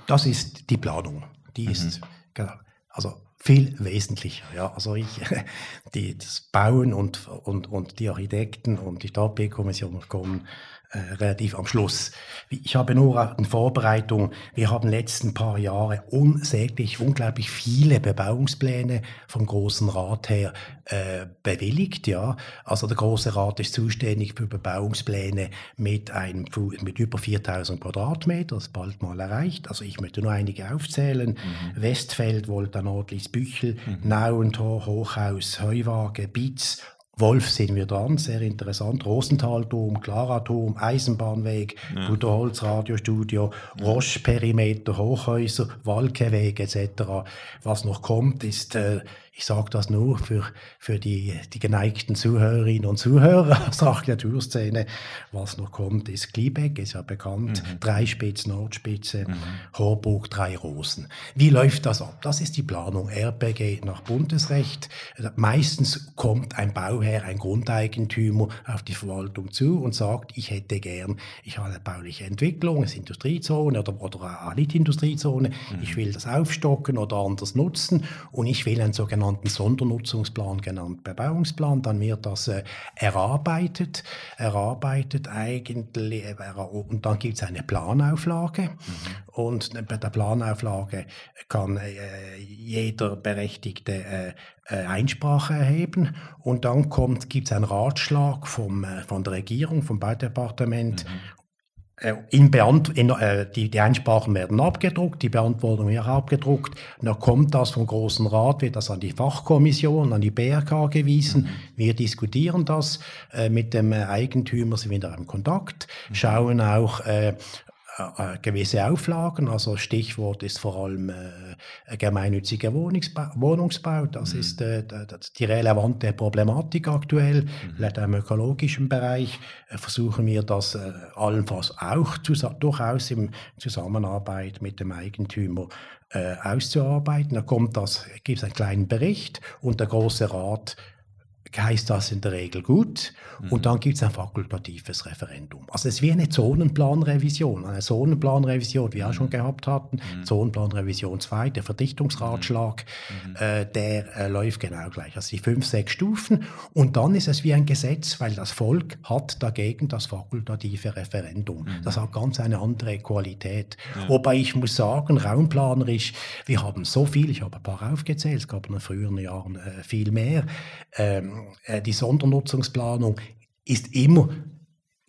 Das ist die Planung. Die ist, mhm. genau, also viel wesentlicher. Ja. Also ich, [LAUGHS] die, das Bauen und, und, und die Architekten und die Stadtbaukommission kommen äh, relativ am Schluss. Ich habe nur in Vorbereitung, wir haben letzten paar Jahre unsäglich, unglaublich viele Bebauungspläne vom Großen Rat her äh, bewilligt. Ja. Also der Große Rat ist zuständig für Bebauungspläne mit, einem, mit über 4000 Quadratmeter, das bald mal erreicht. Also ich möchte nur einige aufzählen. Mhm. Westfeld, Wolta, Nordlis, Büchel, mhm. Nauentor, Hochhaus, Heuwaage, Bitz, Wolf sind wir dran, sehr interessant. Rosenthalturm, Klaraturm, Eisenbahnweg, ja. Buderholz Radiostudio, ja. Roche Perimeter, Hochhäuser, Walkeweg etc. Was noch kommt, ist äh, ich sage das nur für, für die, die geneigten Zuhörerinnen und Zuhörer [LAUGHS] aus der Architekturszene. Was noch kommt, ist Gliebeck, ist ja bekannt. Mhm. Dreispitz, Nordspitze, mhm. Horburg, drei Rosen. Wie läuft das ab? Das ist die Planung RPG nach Bundesrecht. Meistens kommt ein Bauherr, ein Grundeigentümer auf die Verwaltung zu und sagt, ich hätte gern, ich habe eine bauliche Entwicklung, eine Industriezone oder, oder eine Nicht-Industriezone, mhm. ich will das aufstocken oder anders nutzen und ich will ein sogenanntes sogenannten Sondernutzungsplan genannt Bebauungsplan. Dann wird das äh, erarbeitet, erarbeitet eigentlich, äh, und dann gibt es eine Planauflage. Mhm. Und bei der Planauflage kann äh, jeder Berechtigte äh, äh Einsprache erheben und dann gibt es einen Ratschlag vom, von der Regierung, vom Baudepartement mhm. Äh, in Beant in, äh, die, die Einsprachen werden abgedruckt, die Beantwortung wird abgedruckt. Und dann kommt das vom Großen Rat, wird das an die Fachkommission, an die BRK gewiesen. Mhm. Wir diskutieren das äh, mit dem Eigentümer, sind wieder im Kontakt, mhm. schauen auch, äh, äh, gewisse Auflagen. Also Stichwort ist vor allem äh, gemeinnütziger Wohnungsbau, Wohnungsbau. Das mhm. ist äh, die relevante Problematik aktuell. Mhm. Vielleicht im ökologischen Bereich äh, versuchen wir das äh, allenfalls auch durchaus in Zusammenarbeit mit dem Eigentümer äh, auszuarbeiten. Da kommt das, gibt es einen kleinen Bericht und der Große Rat heißt das in der Regel gut. Mhm. Und dann gibt es ein fakultatives Referendum. Also es ist wie eine Zonenplanrevision. Eine Zonenplanrevision, die wir auch schon mhm. gehabt hatten. Mhm. Zonenplanrevision 2, der Verdichtungsratschlag, mhm. äh, der äh, läuft genau gleich. Also die fünf, sechs Stufen. Und dann ist es wie ein Gesetz, weil das Volk hat dagegen das fakultative Referendum. Mhm. Das hat ganz eine andere Qualität. Ja. Wobei ich muss sagen, raumplanerisch, wir haben so viel, ich habe ein paar aufgezählt, es gab in den früheren Jahren äh, viel mehr. Ähm, äh, die Sondernutzungsplanung ist immer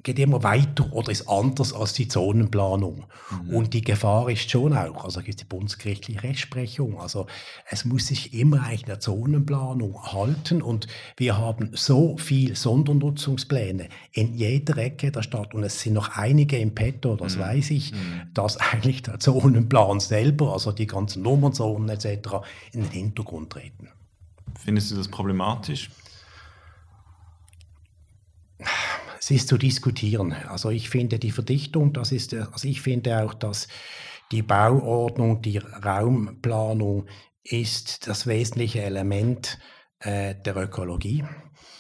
geht immer weiter oder ist anders als die Zonenplanung. Mhm. Und die Gefahr ist schon auch, also gibt die bundesgerichtliche Rechtsprechung, also es muss sich immer eigentlich der Zonenplanung halten und wir haben so viel Sondernutzungspläne in jeder Ecke der Stadt und es sind noch einige im Petto, das mhm. weiß ich, mhm. dass eigentlich der Zonenplan selber, also die ganzen Nummernzonen etc. in den Hintergrund treten. Findest du das problematisch? Es ist zu diskutieren. Also ich finde die Verdichtung, das ist, also ich finde auch, dass die Bauordnung, die Raumplanung ist das wesentliche Element äh, der Ökologie.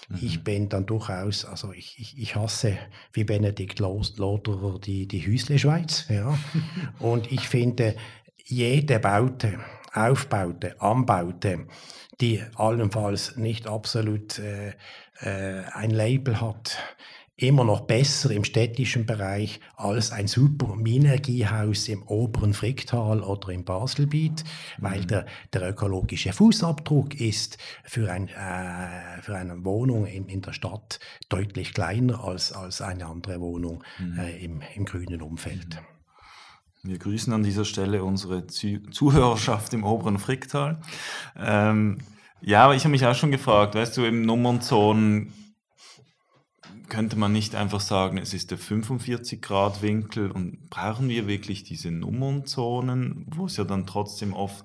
Mhm. Ich bin dann durchaus, also ich, ich, ich hasse wie Benedikt Loderer die, die Hüsle-Schweiz. Ja. [LAUGHS] Und ich finde, jede Baute, Aufbaute, Anbaute, die allenfalls nicht absolut äh, äh, ein Label hat, immer noch besser im städtischen Bereich als ein super Minergiehaus im oberen Fricktal oder im Baselbiet, mhm. weil der, der ökologische Fußabdruck ist für, ein, äh, für eine Wohnung in, in der Stadt deutlich kleiner als, als eine andere Wohnung mhm. äh, im, im grünen Umfeld. Mhm. Wir grüßen an dieser Stelle unsere Zuhörerschaft im oberen Fricktal. Ähm, ja, aber ich habe mich auch schon gefragt, weißt du, im Nummernzonen könnte man nicht einfach sagen, es ist der 45-Grad-Winkel und brauchen wir wirklich diese Nummernzonen, wo es ja dann trotzdem oft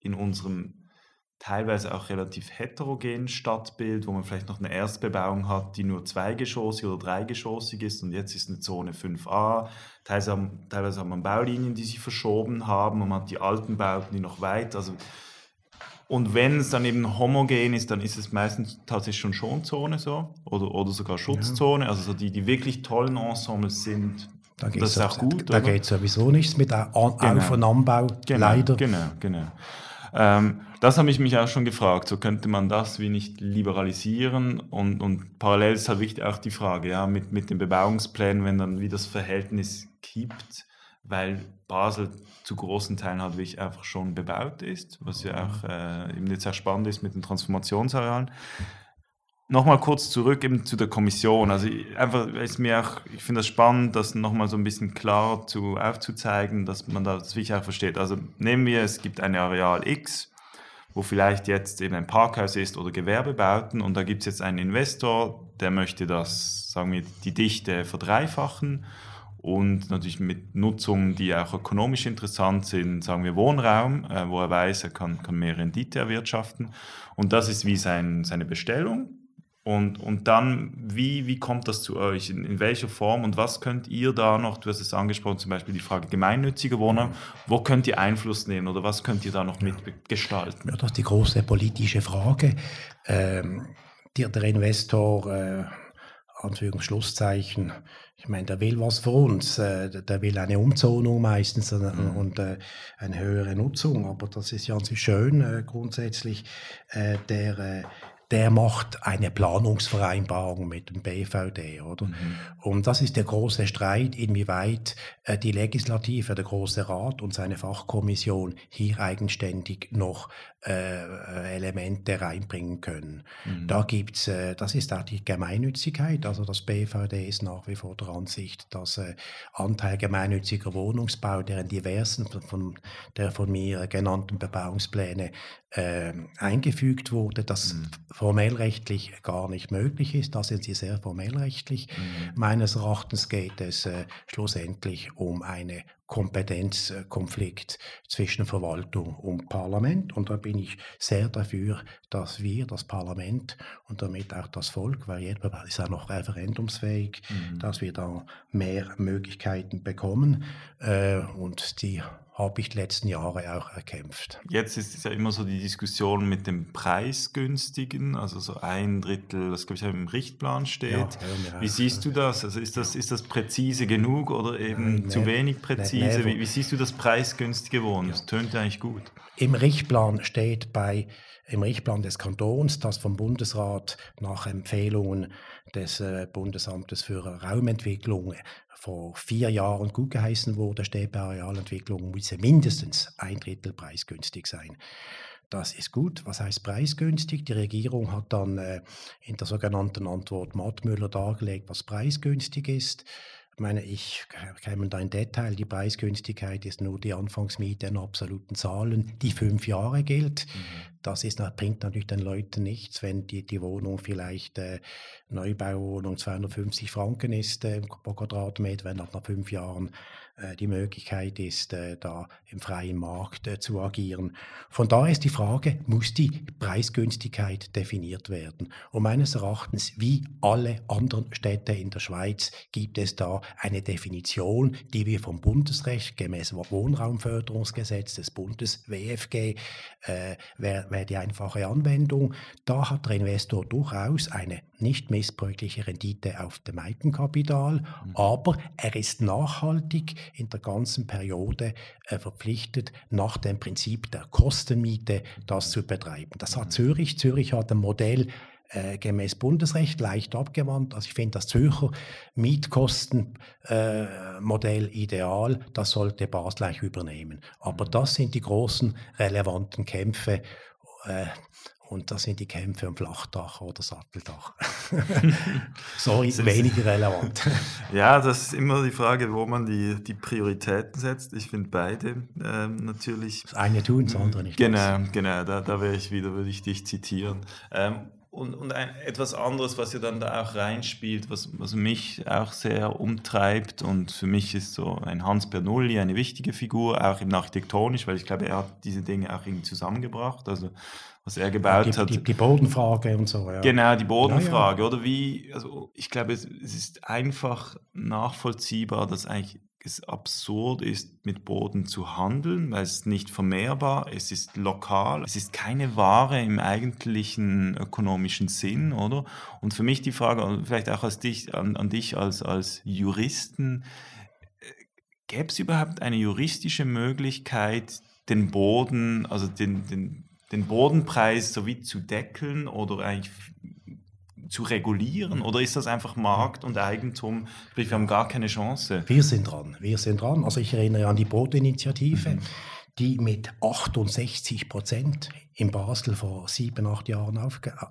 in unserem teilweise auch relativ heterogenen Stadtbild, wo man vielleicht noch eine Erstbebauung hat, die nur zweigeschossig oder dreigeschossig ist und jetzt ist eine Zone 5a. Teilweise, teilweise hat man Baulinien, die sich verschoben haben und man hat die alten Bauten, die noch weit, also und wenn es dann eben homogen ist, dann ist es meistens tatsächlich schon Schonzone so oder, oder sogar Schutzzone. Ja. Also so die, die wirklich tollen Ensembles sind. Da das ist auch gut. Da geht sowieso nichts mit An genau. Auf- und Anbau, genau, leider. Genau, genau. Ähm, das habe ich mich auch schon gefragt. So könnte man das wie nicht liberalisieren und, und parallel ist halt wichtig auch die Frage, ja, mit, mit den Bebauungsplänen, wenn dann wie das Verhältnis kippt, weil Basel zu großen Teilen halt wirklich einfach schon bebaut ist, was ja auch äh, eben jetzt sehr spannend ist mit den Transformationsarealen. Nochmal kurz zurück eben zu der Kommission. Also einfach ist mir auch, ich finde das spannend, das nochmal so ein bisschen klar zu, aufzuzeigen, dass man das wirklich auch versteht. Also nehmen wir, es gibt eine Areal X, wo vielleicht jetzt eben ein Parkhaus ist oder Gewerbebauten und da gibt es jetzt einen Investor, der möchte das, sagen wir, die Dichte verdreifachen und natürlich mit Nutzungen, die auch ökonomisch interessant sind, sagen wir Wohnraum, äh, wo er weiß, er kann, kann mehr Rendite erwirtschaften. Und das ist wie sein, seine Bestellung. Und, und dann, wie, wie kommt das zu euch? In, in, welcher Form und was könnt ihr da noch, du hast es angesprochen, zum Beispiel die Frage gemeinnütziger Wohnraum, wo könnt ihr Einfluss nehmen oder was könnt ihr da noch mitgestalten? Ja, das ist die große politische Frage. Ähm, der, der Investor, äh, Anführungsschlusszeichen, ich meine, der will was für uns, äh, der will eine Umzonung meistens äh, mhm. und äh, eine höhere Nutzung, aber das ist ja an sich schön grundsätzlich. Der der macht eine Planungsvereinbarung mit dem BVD, oder? Mhm. Und das ist der große Streit, inwieweit äh, die Legislative, der Große Rat und seine Fachkommission hier eigenständig noch äh, Elemente reinbringen können. Mhm. Da gibt's, äh, das ist auch die Gemeinnützigkeit, also das BVD ist nach wie vor der Ansicht, dass äh, Anteil gemeinnütziger Wohnungsbau, der in diversen von der von mir genannten Bebauungspläne äh, eingefügt wurde, das mhm. Formellrechtlich gar nicht möglich ist. Da sind sie sehr formellrechtlich. Mhm. Meines Erachtens geht es äh, schlussendlich um eine Kompetenzkonflikt zwischen Verwaltung und Parlament. Und da bin ich sehr dafür, dass wir, das Parlament und damit auch das Volk, weil jeder ist ja noch referendumsfähig, mhm. dass wir da mehr Möglichkeiten bekommen. Äh, und die habe ich die letzten Jahre auch erkämpft. Jetzt ist es ja immer so die Diskussion mit dem Preisgünstigen, also so ein Drittel, das glaube ich im Richtplan steht. Ja, wie siehst du das? Also ist das, ist das präzise genug oder eben nee, zu wenig präzise? Nee, wie, wie, siehst du das preisgünstige Wohnen? Das tönt eigentlich gut. Im Richtplan steht bei im Richtplan des Kantons, das vom Bundesrat nach Empfehlungen des äh, Bundesamtes für Raumentwicklung vor vier Jahren gut geheißen wurde, steht bei Arealentwicklung, müsse mindestens ein Drittel preisgünstig sein. Das ist gut. Was heißt preisgünstig? Die Regierung hat dann äh, in der sogenannten Antwort Mattmüller dargelegt, was preisgünstig ist. Ich meine, ich käme da in Detail. Die Preisgünstigkeit ist nur die Anfangsmiete in absoluten Zahlen, die fünf Jahre gilt. Mhm. Das ist, bringt natürlich den Leuten nichts, wenn die, die Wohnung vielleicht äh, Neubauwohnung 250 Franken ist äh, pro Quadratmeter, wenn nach fünf Jahren die Möglichkeit ist, äh, da im freien Markt äh, zu agieren. Von daher ist die Frage, muss die Preisgünstigkeit definiert werden? Und meines Erachtens, wie alle anderen Städte in der Schweiz, gibt es da eine Definition, die wir vom Bundesrecht gemäß Wohnraumförderungsgesetz des Bundes WFG äh, wäre wär die einfache Anwendung. Da hat der Investor durchaus eine nicht missbräuchliche Rendite auf dem Eigenkapital, mhm. aber er ist nachhaltig in der ganzen Periode äh, verpflichtet, nach dem Prinzip der Kostenmiete das zu betreiben. Das hat mhm. Zürich. Zürich hat ein Modell, äh, gemäß Bundesrecht leicht abgewandt. Also ich finde das Zürcher Mietkostenmodell äh, ideal, das sollte Basel übernehmen. Aber mhm. das sind die großen relevanten Kämpfe. Äh, und das sind die Kämpfe am Flachdach oder Satteldach. [LAUGHS] Sorry, weniger relevant. [LAUGHS] ja, das ist immer die Frage, wo man die, die Prioritäten setzt. Ich finde beide ähm, natürlich. Das eine tun, das andere nicht. Genau, genau, da, da wäre ich wieder, würde ich dich zitieren. Ähm, und, und ein, etwas anderes, was ja dann da auch reinspielt, was, was mich auch sehr umtreibt und für mich ist so ein Hans Bernoulli eine wichtige Figur, auch im architektonisch, weil ich glaube, er hat diese Dinge auch irgendwie zusammengebracht, also was er gebaut die, hat. Die, die, Bodenfrage und so, ja. Genau, die Bodenfrage, ja, ja. oder wie, also ich glaube, es, es ist einfach nachvollziehbar, dass eigentlich es absurd ist, mit Boden zu handeln, weil es nicht vermehrbar, es ist lokal, es ist keine Ware im eigentlichen ökonomischen Sinn, oder? Und für mich die Frage, vielleicht auch als dich, an, an dich als, als Juristen, äh, gäbe es überhaupt eine juristische Möglichkeit, den Boden, also den, den, den Bodenpreis sowie zu deckeln oder eigentlich zu regulieren? Oder ist das einfach Markt und Eigentum? Sprich, wir haben gar keine Chance. Wir sind dran. Wir sind dran. Also ich erinnere an die Bodeninitiative. Mhm die mit 68 Prozent in Basel vor sieben, acht Jahren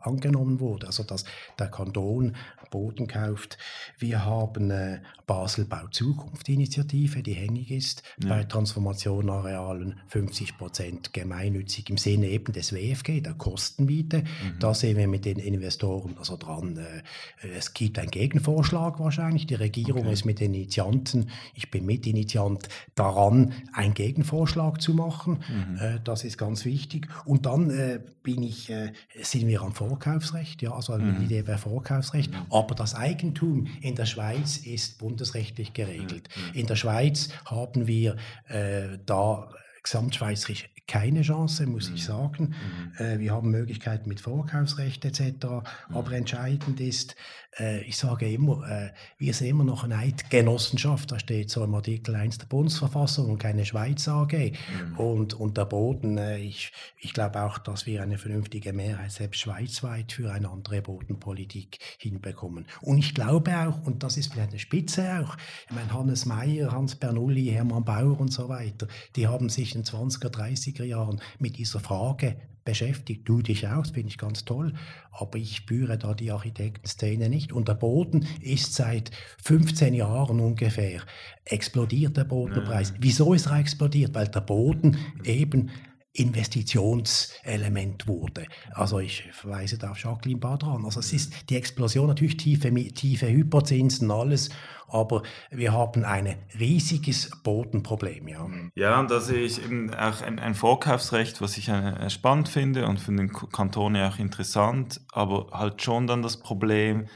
angenommen wurde. Also dass der Kanton Boden kauft. Wir haben äh, Basel Bau Zukunft Initiative, die hängig ist, ja. bei Transformation Arealen 50 Prozent gemeinnützig im Sinne eben des WFG, der Kostenmiete. Mhm. Da sehen wir mit den Investoren also dran. Äh, es gibt einen Gegenvorschlag wahrscheinlich. Die Regierung okay. ist mit den Initianten, ich bin Mitinitiant, daran, einen Gegenvorschlag zu machen. Mhm. Äh, das ist ganz wichtig. Und dann äh, bin ich, äh, sind wir am Vorkaufsrecht, ja, also mhm. die Idee wäre Vorkaufsrecht. Mhm. Aber das Eigentum in der Schweiz ist bundesrechtlich geregelt. Mhm. In der Schweiz haben wir äh, da gesamtschweizerisch keine Chance, muss ich mhm. sagen. Mhm. Äh, wir haben Möglichkeiten mit Vorkaufsrecht etc. Mhm. Aber entscheidend ist, äh, ich sage immer, äh, wir sind immer noch eine Eidgenossenschaft. Da steht so im Artikel 1 der Bundesverfassung und keine Schweiz AG. Mhm. Und, und der Boden, äh, ich, ich glaube auch, dass wir eine vernünftige Mehrheit selbst schweizweit für eine andere Bodenpolitik hinbekommen. Und ich glaube auch, und das ist vielleicht eine Spitze auch, ich meine, Hannes Mayer, Hans Bernoulli, Hermann Bauer und so weiter, die haben sich in 20er, 30er Jahren mit dieser Frage beschäftigt. Du dich auch, das finde ich ganz toll. Aber ich spüre da die Architektenszene nicht. Und der Boden ist seit 15 Jahren ungefähr explodiert, der Bodenpreis. Ja. Wieso ist er explodiert? Weil der Boden eben Investitionselement wurde. Also ich verweise da auf Jacqueline Badran. Also es ist die Explosion natürlich tiefe, tiefe Hyperzinsen, alles, aber wir haben ein riesiges Bodenproblem. Ja, ja und da sehe ich eben auch ein, ein Vorkaufsrecht, was ich spannend finde und für den Kanton ja auch interessant, aber halt schon dann das Problem,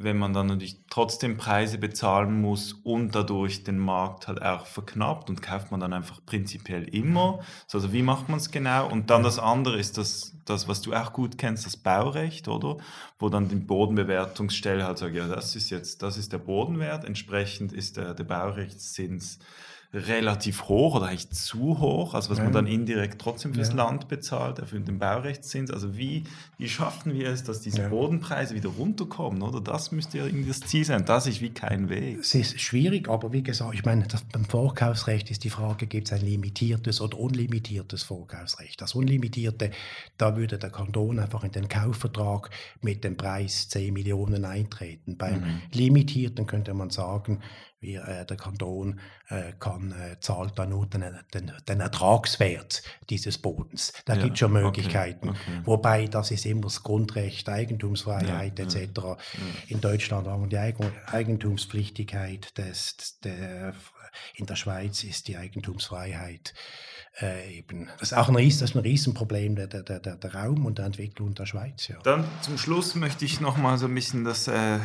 wenn man dann natürlich trotzdem Preise bezahlen muss und dadurch den Markt halt auch verknappt und kauft man dann einfach prinzipiell immer. Also wie macht man es genau? Und dann das andere ist das, das, was du auch gut kennst, das Baurecht, oder? Wo dann die Bodenbewertungsstelle halt sagt, ja, das ist jetzt, das ist der Bodenwert, entsprechend ist der, der Baurechtszins relativ hoch oder eigentlich zu hoch, also was ja. man dann indirekt trotzdem fürs ja. Land bezahlt, für den Baurechtszins. Also wie, wie schaffen wir es, dass diese ja. Bodenpreise wieder runterkommen? Oder das müsste ja irgendwie das Ziel sein. Das ist wie kein Weg. Es ist schwierig, aber wie gesagt, ich meine, das, beim Vorkaufsrecht ist die Frage, gibt es ein limitiertes oder unlimitiertes Vorkaufsrecht? Das Unlimitierte, da würde der Kanton einfach in den Kaufvertrag mit dem Preis 10 Millionen eintreten. Beim mhm. Limitierten könnte man sagen, wie äh, der Kanton äh, kann, äh, zahlt dann nur den, den, den, Ertragswert dieses Bodens. Da ja, gibt es schon Möglichkeiten. Okay, okay. Wobei das ist immer das Grundrecht, Eigentumsfreiheit ja, etc. Ja, in Deutschland haben wir die Eigentumspflichtigkeit. Des, der, in der Schweiz ist die Eigentumsfreiheit äh, eben, das ist auch ein, Ries, das ist ein Riesenproblem der, der, der, der Raum und der Entwicklung der Schweiz. Ja. Dann zum Schluss möchte ich noch mal so ein bisschen das äh,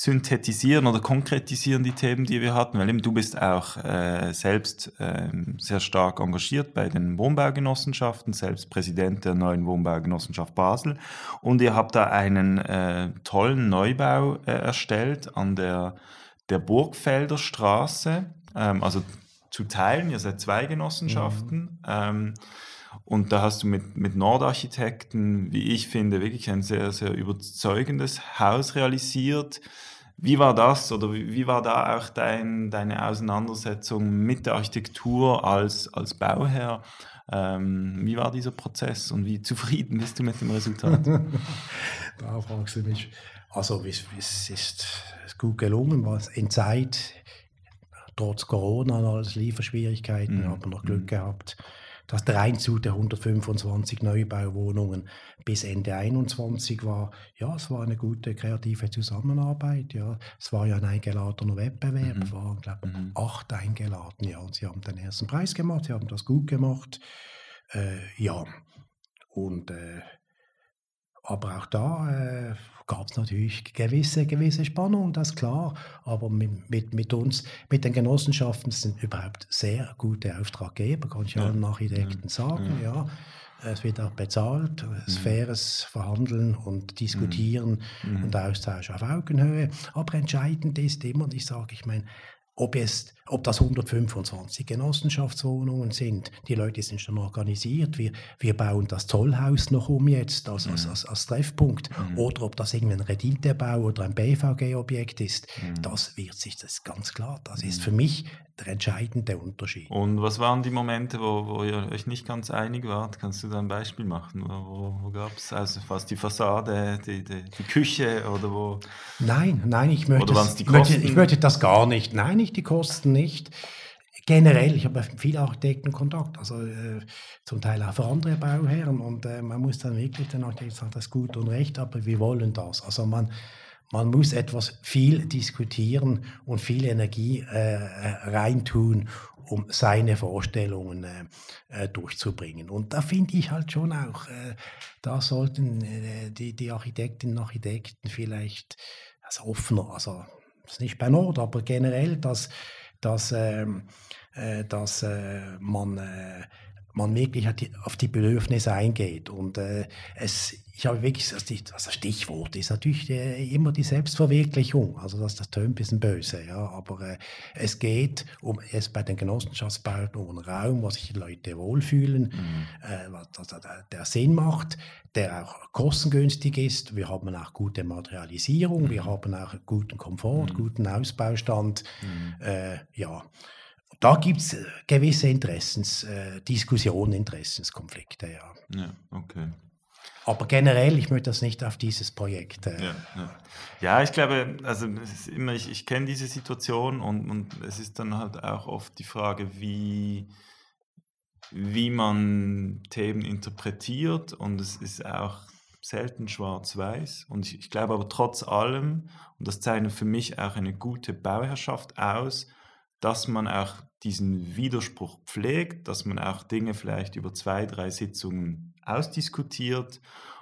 synthetisieren oder konkretisieren die Themen, die wir hatten, weil eben du bist auch äh, selbst äh, sehr stark engagiert bei den Wohnbaugenossenschaften, selbst Präsident der neuen Wohnbaugenossenschaft Basel und ihr habt da einen äh, tollen Neubau äh, erstellt an der, der Burgfelder Straße, ähm, also zu teilen, ihr seid zwei Genossenschaften. Mhm. Ähm, und da hast du mit, mit Nordarchitekten, wie ich finde, wirklich ein sehr, sehr überzeugendes Haus realisiert. Wie war das oder wie, war da auch dein, deine Auseinandersetzung mit der Architektur als, als Bauherr? Ähm, wie war dieser Prozess und wie zufrieden bist du mit dem Resultat? [LAUGHS] da fragst du mich. Also es, es ist gut gelungen, was in Zeit, trotz Corona und alles Lieferschwierigkeiten, mhm. haben noch Glück mhm. gehabt dass der Einzug der 125 Neubauwohnungen bis Ende 21 war, ja, es war eine gute kreative Zusammenarbeit. Ja, es war ja ein eingeladener Wettbewerb, mhm. waren glaube ich mhm. acht eingeladen. Ja, und sie haben den ersten Preis gemacht, sie haben das gut gemacht. Äh, ja, und äh, aber auch da äh, gab es natürlich gewisse, gewisse Spannung, das ist klar. Aber mit, mit, mit, uns, mit den Genossenschaften sind überhaupt sehr gute Auftraggeber, kann ich ja. allen Architekten sagen. Ja. Es wird auch bezahlt, mhm. faires Verhandeln und Diskutieren mhm. und Austausch auf Augenhöhe. Aber entscheidend ist immer, und ich sage, ich meine, ob, es, ob das 125 Genossenschaftswohnungen sind. Die Leute sind schon organisiert. Wir, wir bauen das Zollhaus noch um jetzt als, mhm. als, als, als Treffpunkt. Mhm. Oder ob das irgendwie ein Renditebau oder ein BVG-Objekt ist. Mhm. Das wird sich, das ist ganz klar. Das ist mhm. für mich der entscheidende Unterschied. Und was waren die Momente, wo, wo ihr euch nicht ganz einig wart? Kannst du da ein Beispiel machen? Wo, wo, gab es also fast die Fassade, die, die, die, Küche oder wo? Nein, nein, ich möchte, das, möchte, ich möchte das gar nicht. Nein, nicht die Kosten nicht. Generell, ich habe viele Architekten Kontakt, also äh, zum Teil auch für andere Bauherren und äh, man muss dann wirklich dann auch sagen, das ist gut und recht, aber wir wollen das. Also man, man muss etwas viel diskutieren und viel Energie äh, reintun, um seine Vorstellungen äh, äh, durchzubringen. Und da finde ich halt schon auch, äh, da sollten äh, die, die Architektinnen und Architekten vielleicht also offener, also das nicht bei Nord, aber generell, dass, dass, ähm, äh, dass äh, man man wirklich auf die Bedürfnisse eingeht. Und äh, es, ich habe wirklich, also, die, also Stichwort ist natürlich äh, immer die Selbstverwirklichung. Also das, das tönt ein bisschen böse, ja. Aber äh, es geht um es bei den Genossenschaftsbauten um einen Raum, wo sich die Leute wohlfühlen, mhm. äh, was der, der Sinn macht, der auch kostengünstig ist. Wir haben auch gute Materialisierung, mhm. wir haben auch guten Komfort, mhm. guten Ausbaustand. Mhm. Äh, ja da gibt es äh, gewisse Interessens, äh, Interessenskonflikte, ja. Ja, okay. Aber generell, ich möchte das nicht auf dieses Projekt. Äh, ja, ja. ja, ich glaube, also immer, ich, ich kenne diese Situation und, und es ist dann halt auch oft die Frage, wie, wie man Themen interpretiert und es ist auch selten schwarz-weiß. Und ich, ich glaube aber trotz allem, und das zeichnet für mich auch eine gute Bauherrschaft aus, dass man auch diesen Widerspruch pflegt, dass man auch Dinge vielleicht über zwei, drei Sitzungen ausdiskutiert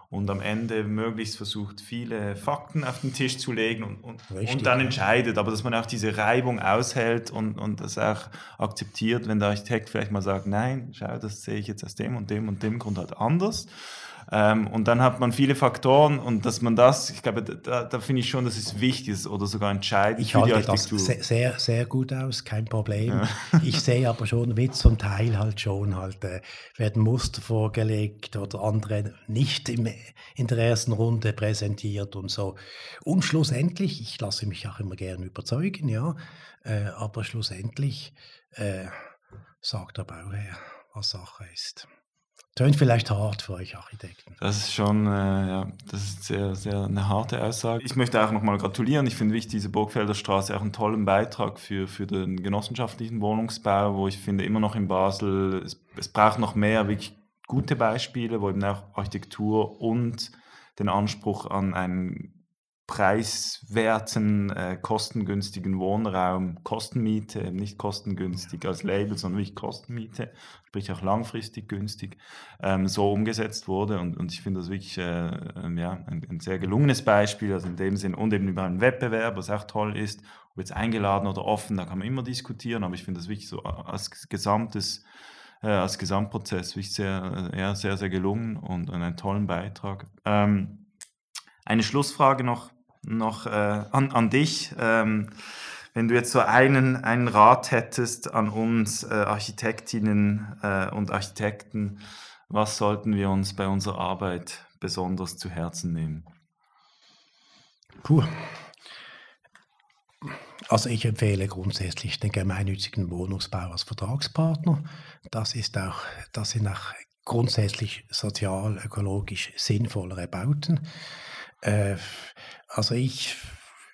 und am Ende möglichst versucht, viele Fakten auf den Tisch zu legen und, und, Richtig, und dann entscheidet, aber dass man auch diese Reibung aushält und, und das auch akzeptiert, wenn der Architekt vielleicht mal sagt, nein, schau, das sehe ich jetzt aus dem und dem und dem Grund halt anders. Ähm, und dann hat man viele Faktoren und dass man das, ich glaube, da, da finde ich schon, dass es wichtig ist oder sogar entscheidend ich für die Architektur. Das sehr, sehr gut aus, kein Problem. Ja. [LAUGHS] ich sehe aber schon, wie zum Teil halt schon halt, äh, werden Muster vorgelegt oder andere nicht im, in der ersten Runde präsentiert und so. Und schlussendlich, ich lasse mich auch immer gerne überzeugen, ja, äh, aber schlussendlich äh, sagt der Bauherr, was Sache ist. Tönt vielleicht hart für euch Architekten. Das ist schon, äh, ja, das ist sehr, sehr eine harte Aussage. Ich möchte auch nochmal gratulieren. Ich finde wichtig, diese Burgfelder Straße auch einen tollen Beitrag für, für den genossenschaftlichen Wohnungsbau, wo ich finde immer noch in Basel, es, es braucht noch mehr wirklich gute Beispiele, wo eben auch Architektur und den Anspruch an einen preiswerten, äh, kostengünstigen Wohnraum, Kostenmiete, nicht kostengünstig als Label, sondern wirklich Kostenmiete, sprich auch langfristig günstig, ähm, so umgesetzt wurde. Und, und ich finde das wirklich äh, ähm, ja, ein, ein, sehr gelungenes Beispiel, also in dem Sinn, und eben über einen Wettbewerb, was auch toll ist, ob jetzt eingeladen oder offen, da kann man immer diskutieren, aber ich finde das wirklich so als gesamtes äh, als Gesamtprozess wirklich sehr, äh, ja, sehr, sehr gelungen und, und einen tollen Beitrag. Ähm, eine Schlussfrage noch noch äh, an, an dich. Ähm, wenn du jetzt so einen, einen Rat hättest an uns äh, Architektinnen äh, und Architekten, was sollten wir uns bei unserer Arbeit besonders zu Herzen nehmen? Puh. Also ich empfehle grundsätzlich den gemeinnützigen Wohnungsbau als Vertragspartner. Das ist auch, das sind auch grundsätzlich sozial, ökologisch sinnvollere Bauten. Äh, also ich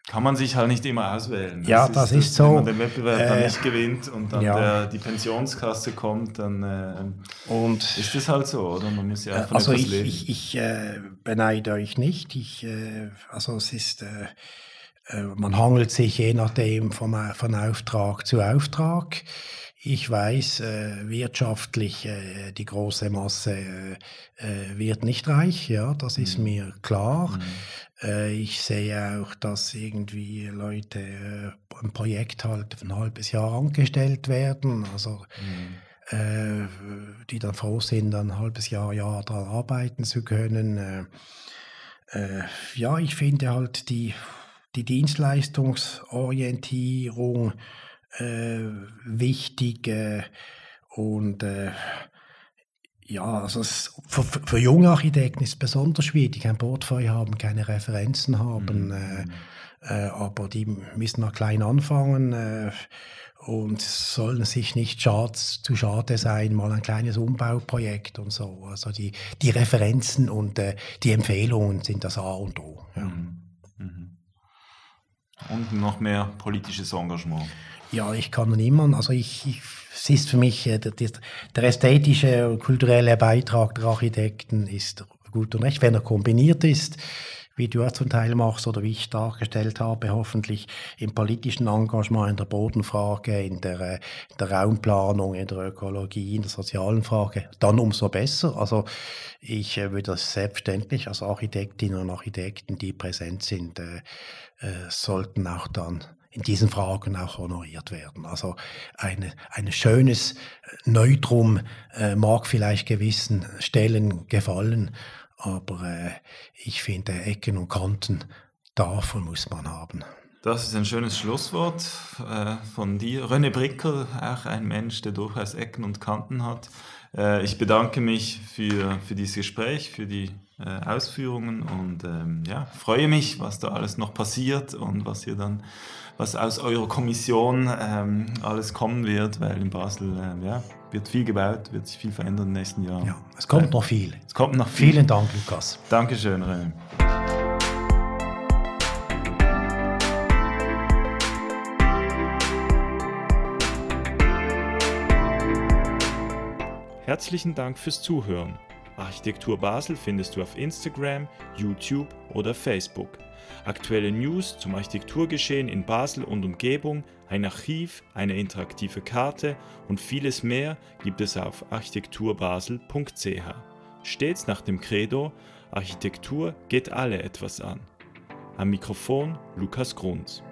kann man sich halt nicht immer auswählen. Ja, das, das ist, so. Wenn man den Wettbewerb äh, dann nicht gewinnt und dann ja. der, die Pensionskasse kommt, dann äh, und, ist das halt so, oder? Man muss ja äh, Also ich, leben. ich, ich äh, beneide euch nicht. Ich, äh, also es ist, äh, man hangelt sich je nachdem vom, von Auftrag zu Auftrag. Ich weiß, äh, wirtschaftlich äh, die große Masse äh, äh wird nicht reich, ja, das ist mhm. mir klar. Mhm. Äh, ich sehe auch, dass irgendwie Leute äh, ein Projekt halt ein halbes Jahr angestellt werden, also mhm. die dann froh sind, ein halbes Jahr, Jahr daran arbeiten zu können. ja, ich finde halt die, die Dienstleistungsorientierung äh, wichtig äh, und Ja, also es, für, für, junge Architekten ist es besonders schwierig, die kein Portfolio haben, keine Referenzen haben, mhm. äh, äh, aber die müssen noch klein anfangen äh, und sollen sich nicht schad, zu schade sein, mal ein kleines Umbauprojekt und so. Also die, die Referenzen und äh, die Empfehlungen sind das A und O. Ja. Mhm. Mhm. Und noch mehr politisches Engagement. Ja, ich kann niemand, also ich, ich es ist für mich, äh, der, der ästhetische und kulturelle Beitrag der Architekten ist gut und recht, wenn er kombiniert ist wie du es zum Teil machst oder wie ich dargestellt habe, hoffentlich im politischen Engagement, in der Bodenfrage, in der, äh, in der Raumplanung, in der Ökologie, in der sozialen Frage, dann umso besser. Also ich äh, würde das selbstverständlich als Architektinnen und Architekten, die präsent sind, äh, äh, sollten auch dann in diesen Fragen auch honoriert werden. Also eine, ein schönes Neutrum äh, mag vielleicht gewissen Stellen gefallen, aber äh, ich finde, Ecken und Kanten, davon muss man haben. Das ist ein schönes Schlusswort äh, von dir. René Brickel, auch ein Mensch, der durchaus Ecken und Kanten hat. Äh, ich bedanke mich für, für dieses Gespräch, für die äh, Ausführungen und ähm, ja, freue mich, was da alles noch passiert und was ihr dann, was aus eurer Kommission ähm, alles kommen wird, weil in Basel äh, ja, wird viel gebaut, wird sich viel verändern in den nächsten Jahren. Ja, es kommt noch viel. Es kommt noch viel. Vielen Dank, Lukas. Dankeschön, René. Herzlichen Dank fürs Zuhören. Architektur Basel findest du auf Instagram, YouTube oder Facebook. Aktuelle News zum Architekturgeschehen in Basel und Umgebung, ein Archiv, eine interaktive Karte und vieles mehr gibt es auf architekturbasel.ch. Stets nach dem Credo, Architektur geht alle etwas an. Am Mikrofon Lukas Grunz.